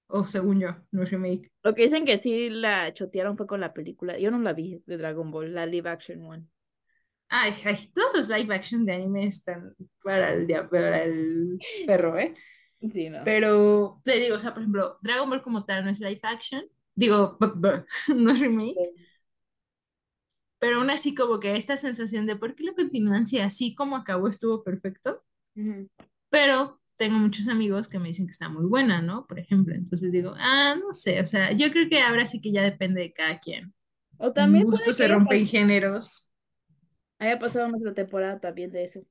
o según yo, no es remake. Lo que dicen que sí la chotearon fue con la película. Yo no la vi de Dragon Ball, la live action one. Ay, ay, todos los live action de anime están para el, para el perro, ¿eh? Sí, no. Pero te digo, o sea, por ejemplo, Dragon Ball como tal no es live action, digo, no es remake, pero aún así como que esta sensación de por qué lo continúan si así como acabó estuvo perfecto, Ujú. pero tengo muchos amigos que me dicen que está muy buena, ¿no? Por ejemplo, entonces digo, ah, no sé, o sea, yo creo que ahora sí que ya depende de cada quien. O también gusto se haya, rompe en pas- géneros. haya pasado nuestra temporada también de eso.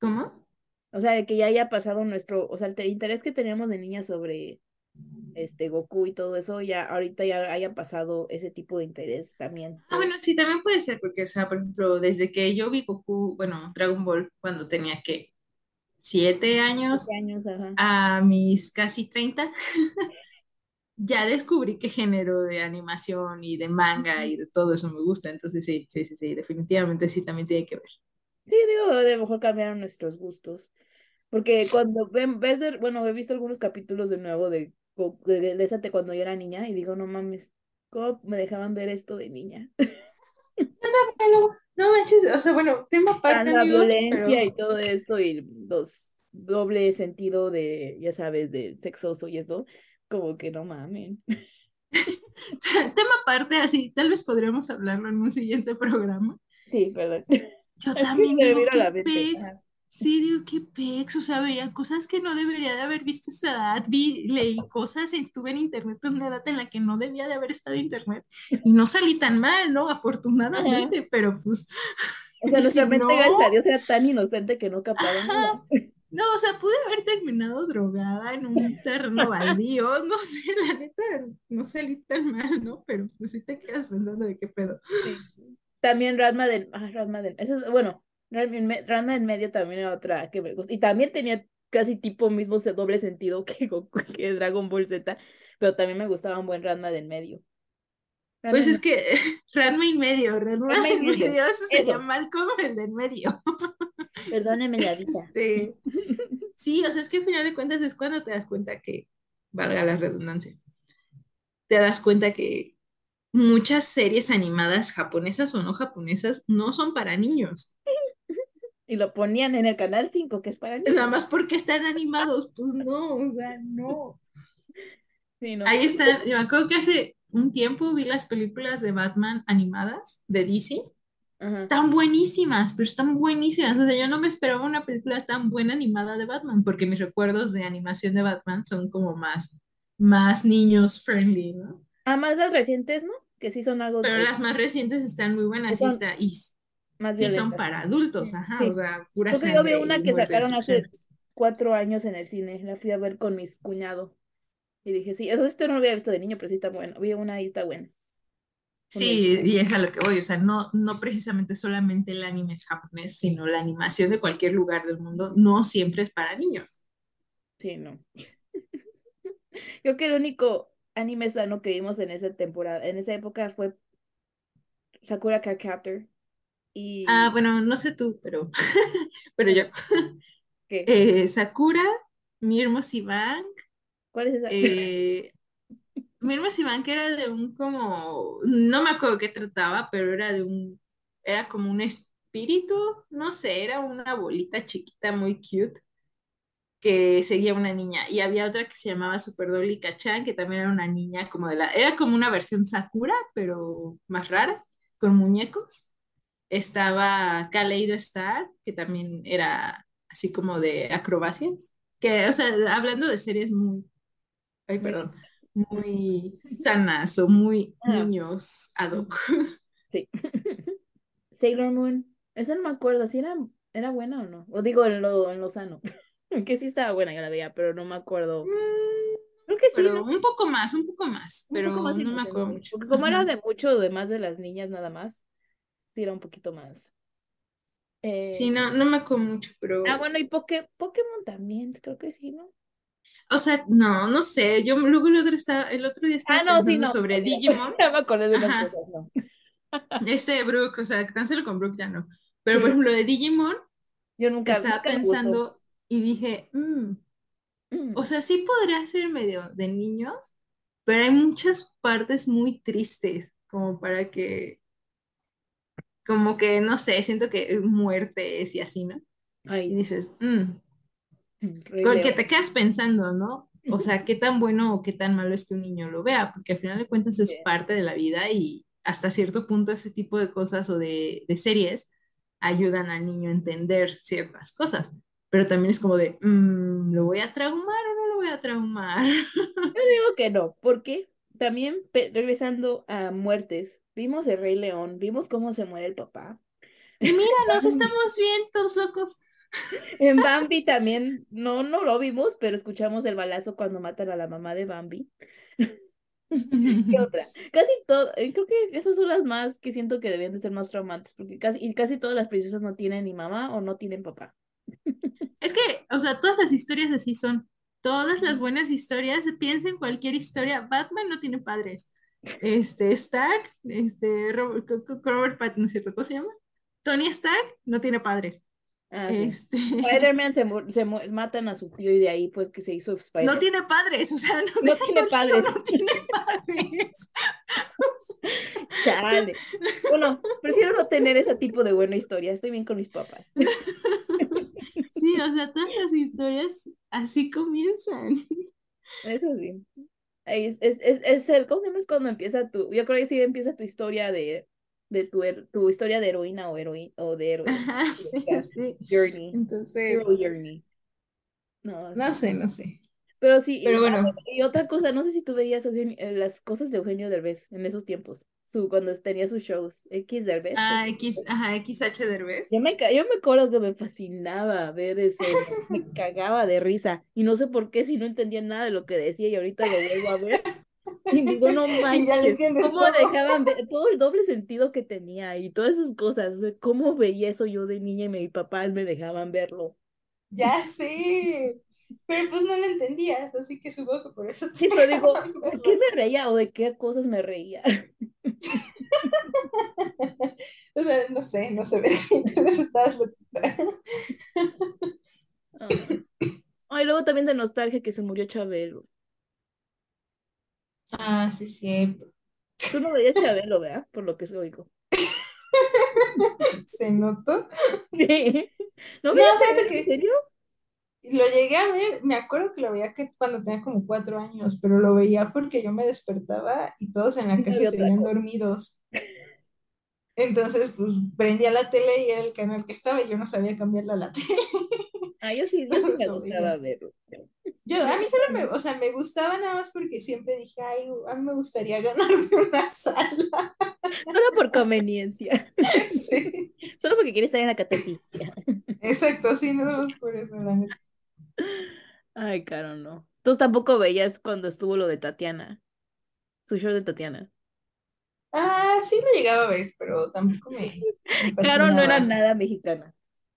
¿Cómo? O sea, de que ya haya pasado nuestro, o sea, el te- interés que teníamos de niña sobre este Goku y todo eso, ya ahorita ya haya pasado ese tipo de interés también. Ah, bueno, sí, también puede ser, porque, o sea, por ejemplo, desde que yo vi Goku, bueno, Dragon Ball, cuando tenía que siete años Siete años, ajá. a mis casi 30, ya descubrí qué género de animación y de manga y de todo eso me gusta. Entonces, sí, sí, sí, sí, definitivamente sí, también tiene que ver. Sí, digo, de lo mejor cambiaron nuestros gustos. Porque cuando ves, de- bueno, he visto algunos capítulos de nuevo de, de, de de cuando yo era niña y digo, no mames, ¿cómo me dejaban ver esto de niña? No, no manches, o sea, bueno, tema aparte, la amigos, violencia y pero todo esto y los doble sentido de, ya sabes, de sexoso y eso, como que no mamen. tema aparte, así, tal vez podríamos hablarlo en un siguiente programa. Sí, perdón. Yo que también digo, vino a ajá. Sí, digo, qué pex. O sea, veía cosas que no debería de haber visto a esa edad. Vi, leí cosas, estuve en internet en una edad en la que no debía de haber estado en internet. Y no salí tan mal, ¿no? Ajá. Afortunadamente, pero pues, O sea, nuestra si mente, no, gracias a Dios, era tan inocente que no captaba nada. ajá. No, o sea, pude haber terminado drogada en un terreno baldío. No sé, la neta, no salí tan mal, ¿no? Pero pues sí te quedas pensando de qué pedo. Sí. También Ranma del, ah, Ranma del, eso es, bueno, Ranma en, medio también era otra que me gusta. Y también tenía casi tipo mismo doble sentido que, que Dragon Ball Z, pero también me gustaba un buen Ranma del medio. Ranma Pues es que Ranma y medio, Ranma Ranma y en medio, medio, eso eso. llama como el de en medio. Perdóneme la vida. Este, sí, o sea, es que al final de cuentas es cuando te das cuenta que, valga la redundancia, te das cuenta que muchas series animadas japonesas o no japonesas no son para niños. Y lo ponían en el canal 5, que es para niños. Nada más porque están animados, pues no, o sea, no. Sí, no. Ahí están, yo me acuerdo que hace un tiempo vi las películas de Batman animadas de DC. Ajá. Están buenísimas, pero están buenísimas. O sea, yo no me esperaba una película tan buena animada de Batman, porque mis recuerdos de animación de Batman son como más, más niños friendly, ¿no? Además las recientes, ¿no? Que sí son algo Pero de- las más recientes están muy buenas y, está, y más sí son para adultos, ajá, sí. o sea, pura Creo que yo vi sangre una que sacaron hace cuatro años en el cine. La fui a ver con mis cuñados. Y dije, sí, eso esto no lo había visto de niño, pero sí está bueno. Vi una y está buena. Sí, y es a lo que voy, o sea, no, no precisamente solamente el anime japonés, sino la animación de cualquier lugar del mundo, no siempre es para niños. Sí, no. Creo que el único anime sano que vimos en esa temporada, en esa época fue Sakura Card Captor. Y Ah, bueno, no sé tú, pero, pero yo. ¿qué? Eh, Sakura, mi hermosa Bank, ¿Cuál es esa? eh, mi hermosa Bank era de un como, no me acuerdo qué trataba, pero era de un, era como un espíritu, no sé, era una bolita chiquita muy cute que seguía una niña y había otra que se llamaba Super Dolly Chan que también era una niña como de la, era como una versión Sakura, pero más rara, con muñecos. Estaba Kaleido Star, que también era así como de acrobacias, que, o sea, hablando de series muy, ay, perdón, muy sanas o muy Ah. niños ad hoc. Sí. Sailor Moon. Esa no me acuerdo, si era, era buena o no. O digo en lo, en lo sano. Que sí estaba buena, yo la veía, pero no me acuerdo. Mm, Creo que sí, pero ¿no? un poco más, un poco más, Un pero poco más no me acuerdo mucho. Porque como era de mucho, de más de las niñas nada más, sí era un poquito más. Sí, Eh, no, no me acuerdo mucho, pero, Ah, bueno, y Poké- Pokémon también, creo que sí, ¿no? o sea, no, no sé, yo luego el otro, estaba, el otro día Ah, estaba no, sí, no. sobre. Digimon, Ya me acordé de unas cosas, ¿no? este Brook, o sea, cancelo con Brook ya no, pero por Sí, ejemplo de Digimon, yo nunca, estaba nunca pensando y dije, "Mm, o Mm, sea, sí podría ser medio de niños, pero hay muchas partes muy tristes, como para que, como que, no sé, siento que muertes y así, ¿no? Y Ay, dices, "Mm, Porque te quedas pensando, ¿no? O sea, qué tan bueno o qué tan malo es que un niño lo vea, porque al final de cuentas es Sí. parte de la vida y hasta cierto punto ese tipo de cosas o de, de series ayudan al niño a entender ciertas cosas, pero también es como de, mm, ¿lo voy a traumar o no lo voy a traumar? Yo digo que no, porque también regresando a muertes, vimos el Rey León, vimos cómo se muere el papá. Y mira, nos Bambi. estamos bien, todos locos. En Bambi también, no, no lo vimos, pero escuchamos el balazo cuando matan a la mamá de Bambi. ¿Qué otra? Casi todo, eh, creo que esas son las más que siento que deben de ser más traumantes, porque casi, y casi todas las princesas no tienen ni mamá o no tienen papá. Es que, o sea, todas las historias así son. Todas las buenas historias, piensa en cualquier historia. Batman no tiene padres. Este, Stark, este, Robert, Robert Pattinson, ¿no es cierto? ¿Cómo se llama? Tony Stark no tiene padres. Ah, sí. Este, Spider-Man se, se matan a su tío y de ahí pues que se hizo no Spider. tiene padres, o sea, no, No tiene padres. no tiene padres. Chale. Bueno, prefiero no tener ese tipo de buena historia. Estoy bien con mis papás. Sí, o sea, todas las historias así comienzan. Eso sí. Es, es, es, es el, ¿cómo se llama? Es cuando empieza tu, yo creo que sí empieza tu historia de, de tu, tu historia de heroína o heroína o de héroe. Ajá, sí, sí. Journey. Entonces, Hero journey. No, no sé, no sé. Pero sí, y, Pero ah, bueno, bueno, y otra cosa, no sé si tú veías Eugenio- eh, las cosas de Eugenio Derbez en esos tiempos, su, cuando tenía sus shows, X Derbez. ah, X, ajá, XH Derbez. Yo me, yo me acuerdo que me fascinaba ver eso, me, cagaba de risa, y no sé por qué si no entendía nada de lo que decía, y ahorita lo vuelvo a ver, y digo, no manches, cómo todo. dejaban ver todo el doble sentido que tenía, y todas esas cosas, cómo veía eso yo de niña y mi papás me dejaban verlo. Ya sé. Pero pues no lo entendías, así que supongo que por eso te Sí, pero digo, ¿de qué me reía o de qué cosas me reía? O sea, no sé, no sé si tú les estabas loquita. Ay, Ay, luego también de nostalgia que se murió Chabelo. Ah, sí, cierto. Tú no veías Chabelo, ¿verdad? Por lo que se oigo. Se notó. Sí. ¿No No, fíjate Chabelo? ¿En que serio? Lo llegué a ver, me acuerdo que lo veía que cuando tenía como cuatro años, pero lo veía porque yo me despertaba y todos en la casa otra seguían dormidos. Entonces, pues prendía la tele y era el canal que estaba y yo no sabía cambiarla a la tele. Ah, yo sí, yo sí me gustaba verlo. Yo, a mí solo me, o sea, me gustaba nada más porque siempre dije, ay, a mí me gustaría ganarme una sala. Solo por conveniencia. Sí, Solo porque quieres estar en la catequicia. exacto, sí, no por eso, la neta. Ay, caro, no. Tú tampoco veías cuando estuvo lo de Tatiana. Su show de Tatiana. Ah, sí lo llegaba a ver, pero tampoco me, me Claro, no era nada mexicana.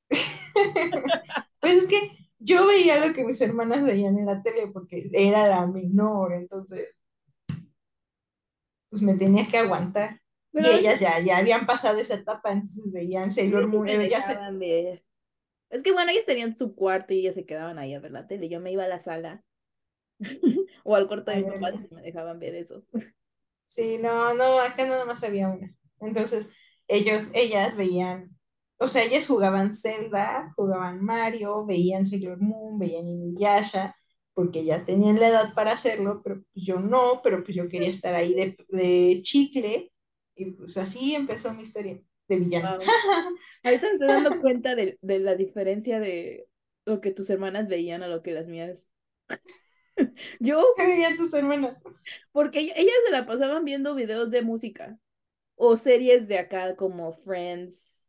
Pues es que yo veía lo que mis hermanas veían en la tele porque era la menor, entonces pues me tenía que aguantar. Y ellas ya, ya habían pasado esa etapa, entonces veían Sailor ellas Moon, me Es que bueno, ellas tenían su cuarto y ellas se quedaban ahí a ver la tele. Yo me iba a la sala o al cuarto de mi papá y me dejaban ver eso. Sí, no, no, acá nada más había una. Entonces, ellos, ellas veían, o sea, ellas jugaban Zelda, jugaban Mario, veían Sailor Moon, veían Inuyasha, porque ya tenían la edad para hacerlo, pero pues yo no, pero pues yo quería estar ahí de, de chicle, y pues así empezó mi historia de villana. Wow. Me estoy dando cuenta de, de la diferencia de lo que tus hermanas veían a lo que las mías. Yo, ¿Qué veían tus hermanas? porque ell- ellas se la pasaban viendo videos de música o series de acá como Friends,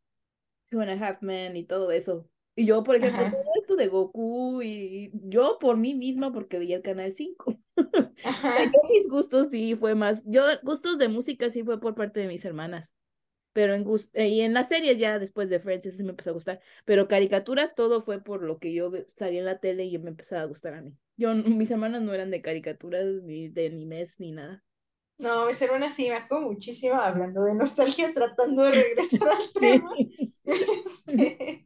Two and a Half Men y todo eso. Y yo, por ejemplo, todo esto de Goku y yo por mí misma porque veía el canal 5. Ajá. Yo mis gustos sí fue más, yo gustos de música sí fue por parte de mis hermanas, pero en gust eh, y en las series ya después de Friends eso sí me empezó a gustar, pero caricaturas todo fue por lo que yo salía en la tele y me empezaba a gustar a mí. Yo, mis hermanas no eran de caricaturas ni de animes ni nada. No, mis hermanas sí, me acuerdo muchísimo hablando de nostalgia, tratando de regresar al tema. Este,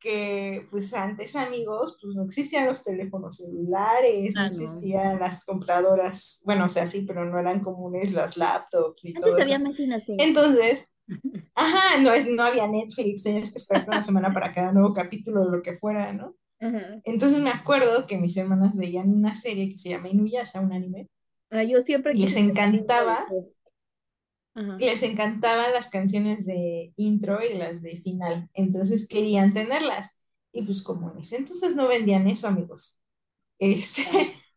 que pues antes amigos, pues no existían los teléfonos celulares, no Ah, no. existían las computadoras, bueno, o sea, sí, pero no eran comunes las laptops y todo Antes eso. había máquinas de... Entonces, ajá, no, es, no había Netflix, tenías que esperarte una semana para cada nuevo capítulo de lo que fuera, ¿no? Ajá. Entonces me acuerdo que mis hermanas veían una serie que se llama Inuyasha, un anime, Ah, yo siempre y les encantaba, Ajá. les encantaban las canciones de intro y las de final, entonces querían tenerlas. Y pues como en ese entonces no vendían eso, amigos, este,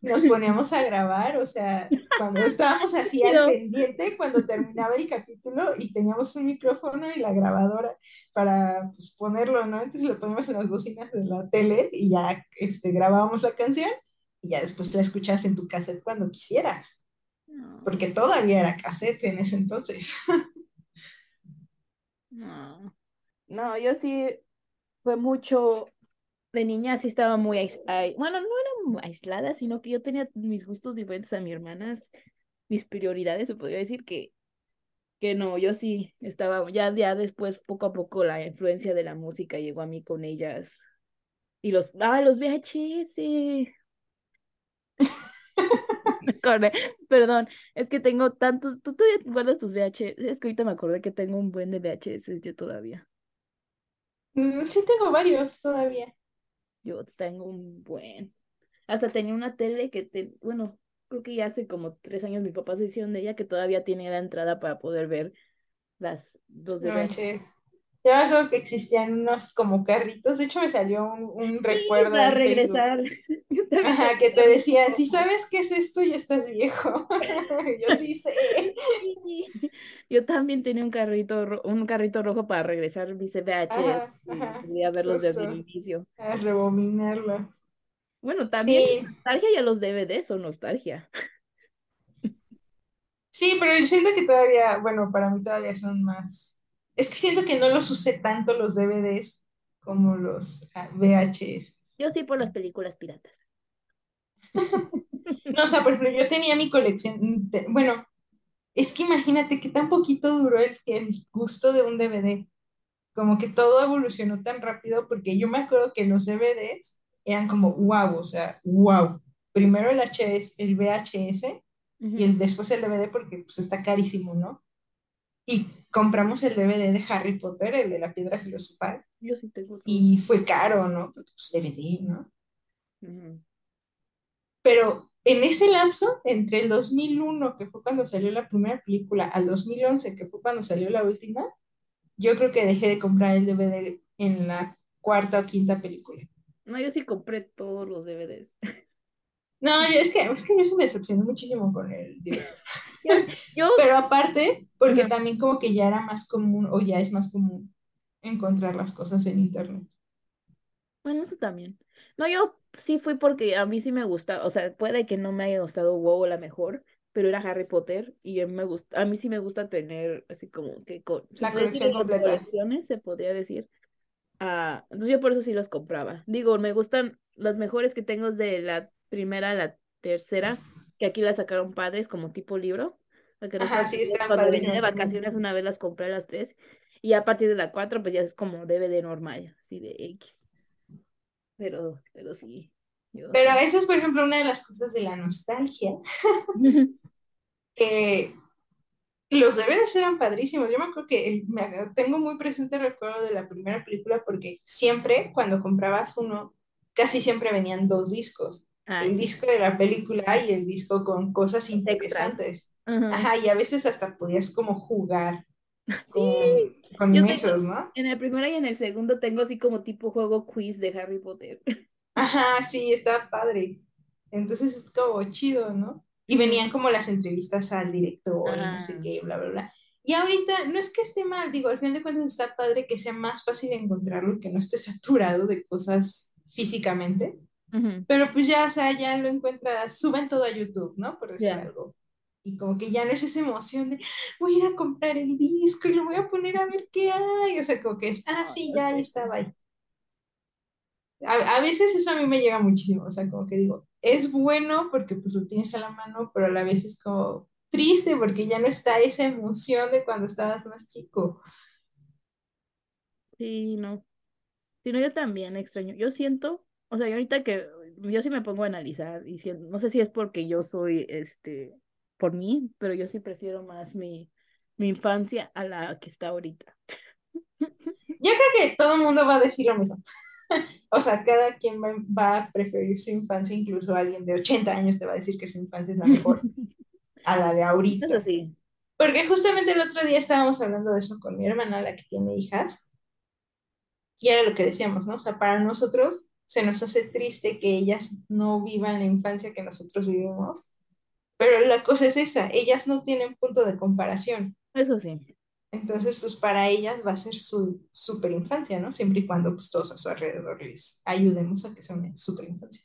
nos poníamos a grabar, o sea, cuando estábamos así al pendiente, cuando terminaba el capítulo y teníamos un micrófono y la grabadora para pues, ponerlo, ¿no? Entonces lo poníamos en las bocinas de la tele y ya este, grabábamos la canción y ya después la escuchas en tu cassette cuando quisieras, No, porque todavía era cassette en ese entonces. no. No, yo sí fue mucho de niña sí estaba muy bueno, no era aislada, sino que yo tenía mis gustos diferentes a mis hermanas, mis prioridades, se podría decir que que no, yo sí estaba ya ya después poco a poco la influencia de la música llegó a mí con ellas y los ah, los VHS. Perdón, es que tengo tantos, ¿tú todavía guardas tus VHS? Es que ahorita me acordé que tengo un buen de VHS yo todavía. Mm, Sí tengo varios todavía. Yo tengo un buen. Hasta tenía una tele que, te, bueno, creo que ya hace como tres años mi papá se hicieron de ella que todavía tiene la entrada para poder ver las los de No manches. Yo me acuerdo que existían unos como carritos, de hecho me salió un, un Sí, recuerdo para regresar. Ajá, que te uno. decían, si sabes qué es esto, ya estás viejo. Yo sí sé. Yo también tenía un carrito, un carrito rojo para regresar mis VHS podía verlos desde el inicio. A rebominarlo. Bueno, también Sí, nostalgia y a los DVDs son nostalgia. sí, pero yo siento que todavía, bueno, para mí todavía son más. Es que siento que no los usé tanto los DVDs como los ah, VHS. Yo sí por las películas piratas. No, o sea, por ejemplo, yo tenía mi colección, bueno, es que imagínate qué tan poquito duró el, el gusto de un DVD. Como que todo evolucionó tan rápido porque yo me acuerdo que los DVDs eran como wow, o sea, wow. Primero el HS, el VHS y el, después el DVD porque pues está carísimo, ¿no? Y compramos el DVD de Harry Potter, el de la piedra filosofal, Yo sí tengo y fue caro, ¿no? Pues DVD, ¿no? Ujú. Pero en ese lapso, entre el 2001, que fue cuando salió la primera película, al 2011, que fue cuando salió la última, yo creo que dejé de comprar el DVD en la cuarta o quinta película. No, yo sí compré todos los DVDs. No, yo- es que, es que yo sí me decepcioné muchísimo con el. Yo, yo, Pero aparte, porque Ajá. también como que ya era más común, o ya es más común, encontrar las cosas en internet. bueno, eso también. No, yo sí fui porque a mí sí me gusta, o sea, puede que no me haya gustado WoW la mejor, pero era Harry Potter y a mí me gusta, a mí sí me gusta tener así como que co- se La colección completa. colecciones, se podría decir. Ah, entonces yo por eso sí los compraba. Digo, me gustan, las mejores que tengo es de la primera a la tercera, que aquí las sacaron padres como tipo libro. La Ajá, sí, estaban cuando venía de vacaciones una vez las compré las tres y a partir de la cuatro pues ya es como DVD normal, así de X. Pero, pero sí, yo Pero esa es, por ejemplo, una de las cosas de la nostalgia, que los DVDs eran padrísimos. Yo me acuerdo que me, tengo muy presente el recuerdo de la primera película porque siempre cuando comprabas uno, casi siempre venían dos discos. Ah, El sí, disco de la película y el disco con cosas interesantes. Ajá. Ajá, y a veces hasta podías como jugar con, Sí, con esos, ¿no? en el primero y en el segundo tengo así como tipo juego quiz de Harry Potter. Ajá, sí, estaba padre. Entonces es como chido, ¿no? Y venían como las entrevistas al director y no sé Ajá. qué, bla, bla, bla. Y ahorita no es que esté mal, digo, al final de cuentas está padre que sea más fácil encontrarlo, que no esté saturado de cosas físicamente. Ujú. Pero pues ya, o sea, ya lo encuentras, suben todo a YouTube, ¿no? Por decir Ya. algo. Y como que ya no es esa emoción de voy a ir a comprar el disco y lo voy a poner a ver qué hay. O sea, como que es, ah, Ah, sí, ya ahí estaba ahí. A, a veces eso a mí me llega muchísimo, o sea, como que digo, es bueno porque pues lo tienes a la mano, pero a la vez es como triste porque ya no está esa emoción de cuando estabas más chico. Sí, no. Sí, no, yo también extraño. Yo siento, o sea, yo ahorita que yo sí me pongo a analizar y sien- no sé si es porque yo soy, este, por mí, pero yo sí prefiero más mi, mi infancia a la que está ahorita. Yo creo que todo el mundo va a decir lo mismo. O sea, cada quien va, va a preferir su infancia, incluso alguien de 80 años te va a decir que su infancia es la mejor a la de ahorita. así. Porque justamente el otro día estábamos hablando de eso con mi hermana, la que tiene hijas, y era lo que decíamos, ¿no? O sea, para nosotros se nos hace triste que ellas no vivan la infancia que nosotros vivimos, pero la cosa es esa, ellas no tienen punto de comparación. Eso sí. Entonces, pues para ellas va a ser su super infancia, ¿no? Siempre y cuando pues todos a su alrededor les ayudemos a que sea una super infancia.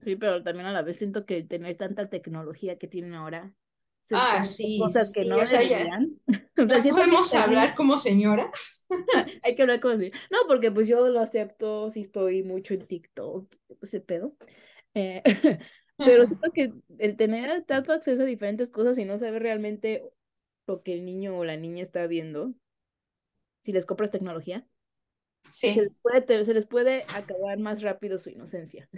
Sí, pero también a la vez siento que tener tanta tecnología que tienen ahora Ah, sí, cosas que sí, no o sea, ya, deberían. O sea, podemos hablar como señoras. hay que hablar como así. No, porque pues yo lo acepto si estoy mucho en TikTok, ese pedo. Eh, pero siento que el tener tanto acceso a diferentes cosas y no saber realmente lo que el niño o la niña está viendo, si les compras tecnología, se les Sí. puede, se les puede acabar más rápido su inocencia.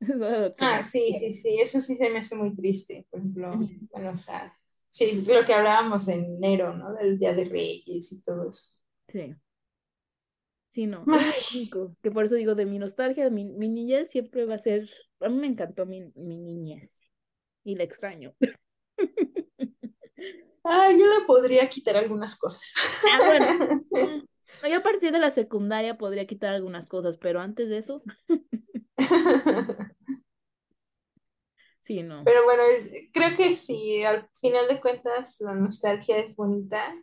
Ah, sí, sí, sí, eso sí se me hace muy triste. Por ejemplo, bueno, o sea, sí, lo que hablábamos en enero, ¿no? Del Día de Reyes y todo eso. Sí, sí, no, que por eso digo, de mi nostalgia, mi, mi niñez siempre va a ser, a mí me encantó mi, mi niñez y la extraño. ay, yo le podría quitar algunas cosas. Ah, bueno, no, yo a partir de la secundaria podría quitar algunas cosas, pero antes de eso, sí, no, Pero bueno, creo que sí, al final de cuentas la nostalgia es bonita.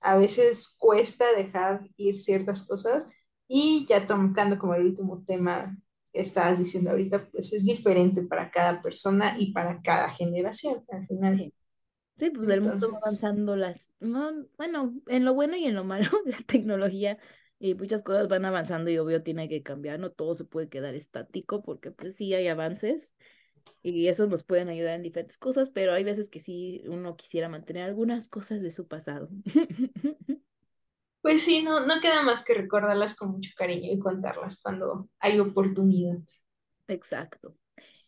A veces cuesta dejar ir ciertas cosas y ya tocando como el último tema que estabas diciendo ahorita, pues es diferente para cada persona y para cada generación al final. sí. Sí, pues el mundo va avanzando las, no, bueno, en lo bueno y en lo malo, la tecnología y muchas cosas van avanzando y obvio tiene que cambiar, no todo se puede quedar estático porque pues sí hay avances y esos nos pueden ayudar en diferentes cosas, pero hay veces que sí uno quisiera mantener algunas cosas de su pasado. pues sí, no, no queda más que recordarlas con mucho cariño y contarlas cuando hay oportunidad. Exacto.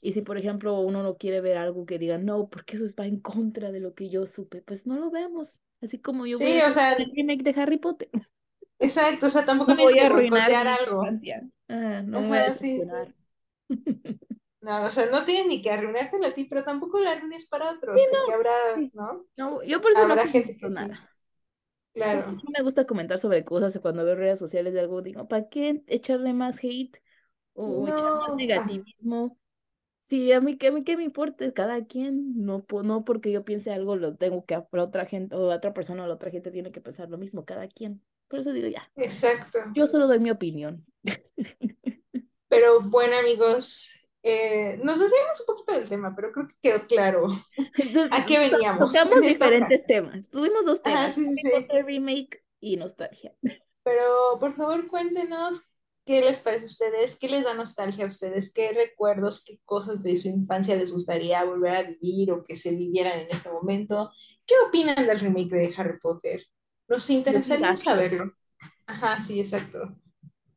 Y si, por ejemplo, uno no quiere ver algo que diga, no, porque eso va en contra de lo que yo supe, pues no lo veamos. Así como yo voy a Sí, o sea, el remake de Harry Potter. exacto, o sea, tampoco No tienes voy a que arruinar algo. no me voy a sí, sí. No, o sea, no tienes ni que arruinártelo a ti, pero tampoco la arruines para Sí, otros, porque no. habrá, Sí. ¿no? No, yo por eso no Habrá gente comento que sí, nada. Eso claro. no me gusta comentar sobre cosas cuando veo redes sociales de algo, digo, ¿para qué echarle más hate o, o echar más No, negativismo? Sí, a mí, que a mí qué me importa, cada quien, no, no porque yo piense algo lo tengo que, la otra gente, o otra persona o la otra gente tiene que pensar lo mismo, cada quien. Por eso digo, ya, exacto. yo solo doy mi opinión. Pero bueno, amigos, eh, nos desviamos un poquito del tema, pero creo que quedó claro a qué veníamos Tocamos diferentes ocasión. temas, tuvimos dos Ah, temas, sí, sí, sí. Potter remake y nostalgia. Pero por favor, cuéntenos qué les parece a ustedes, qué les da nostalgia a ustedes, qué recuerdos, qué cosas de su infancia les gustaría volver a vivir o que se vivieran en este momento. ¿Qué opinan del remake de Harry Potter? Nos interesaría saberlo. Ajá, sí, exacto.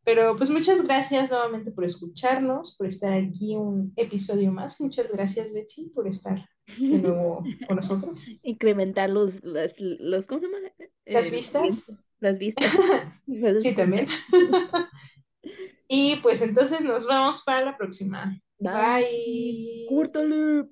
Pero pues muchas gracias nuevamente por escucharnos, por estar aquí un episodio más. Muchas gracias, Betsy, por estar de nuevo con nosotros. Incrementar los, las- los, ¿cómo se llama? Las Eh, vistas. las vistas. Sí, también. Y pues entonces nos vemos para la próxima. Bye. Bye. Córtale.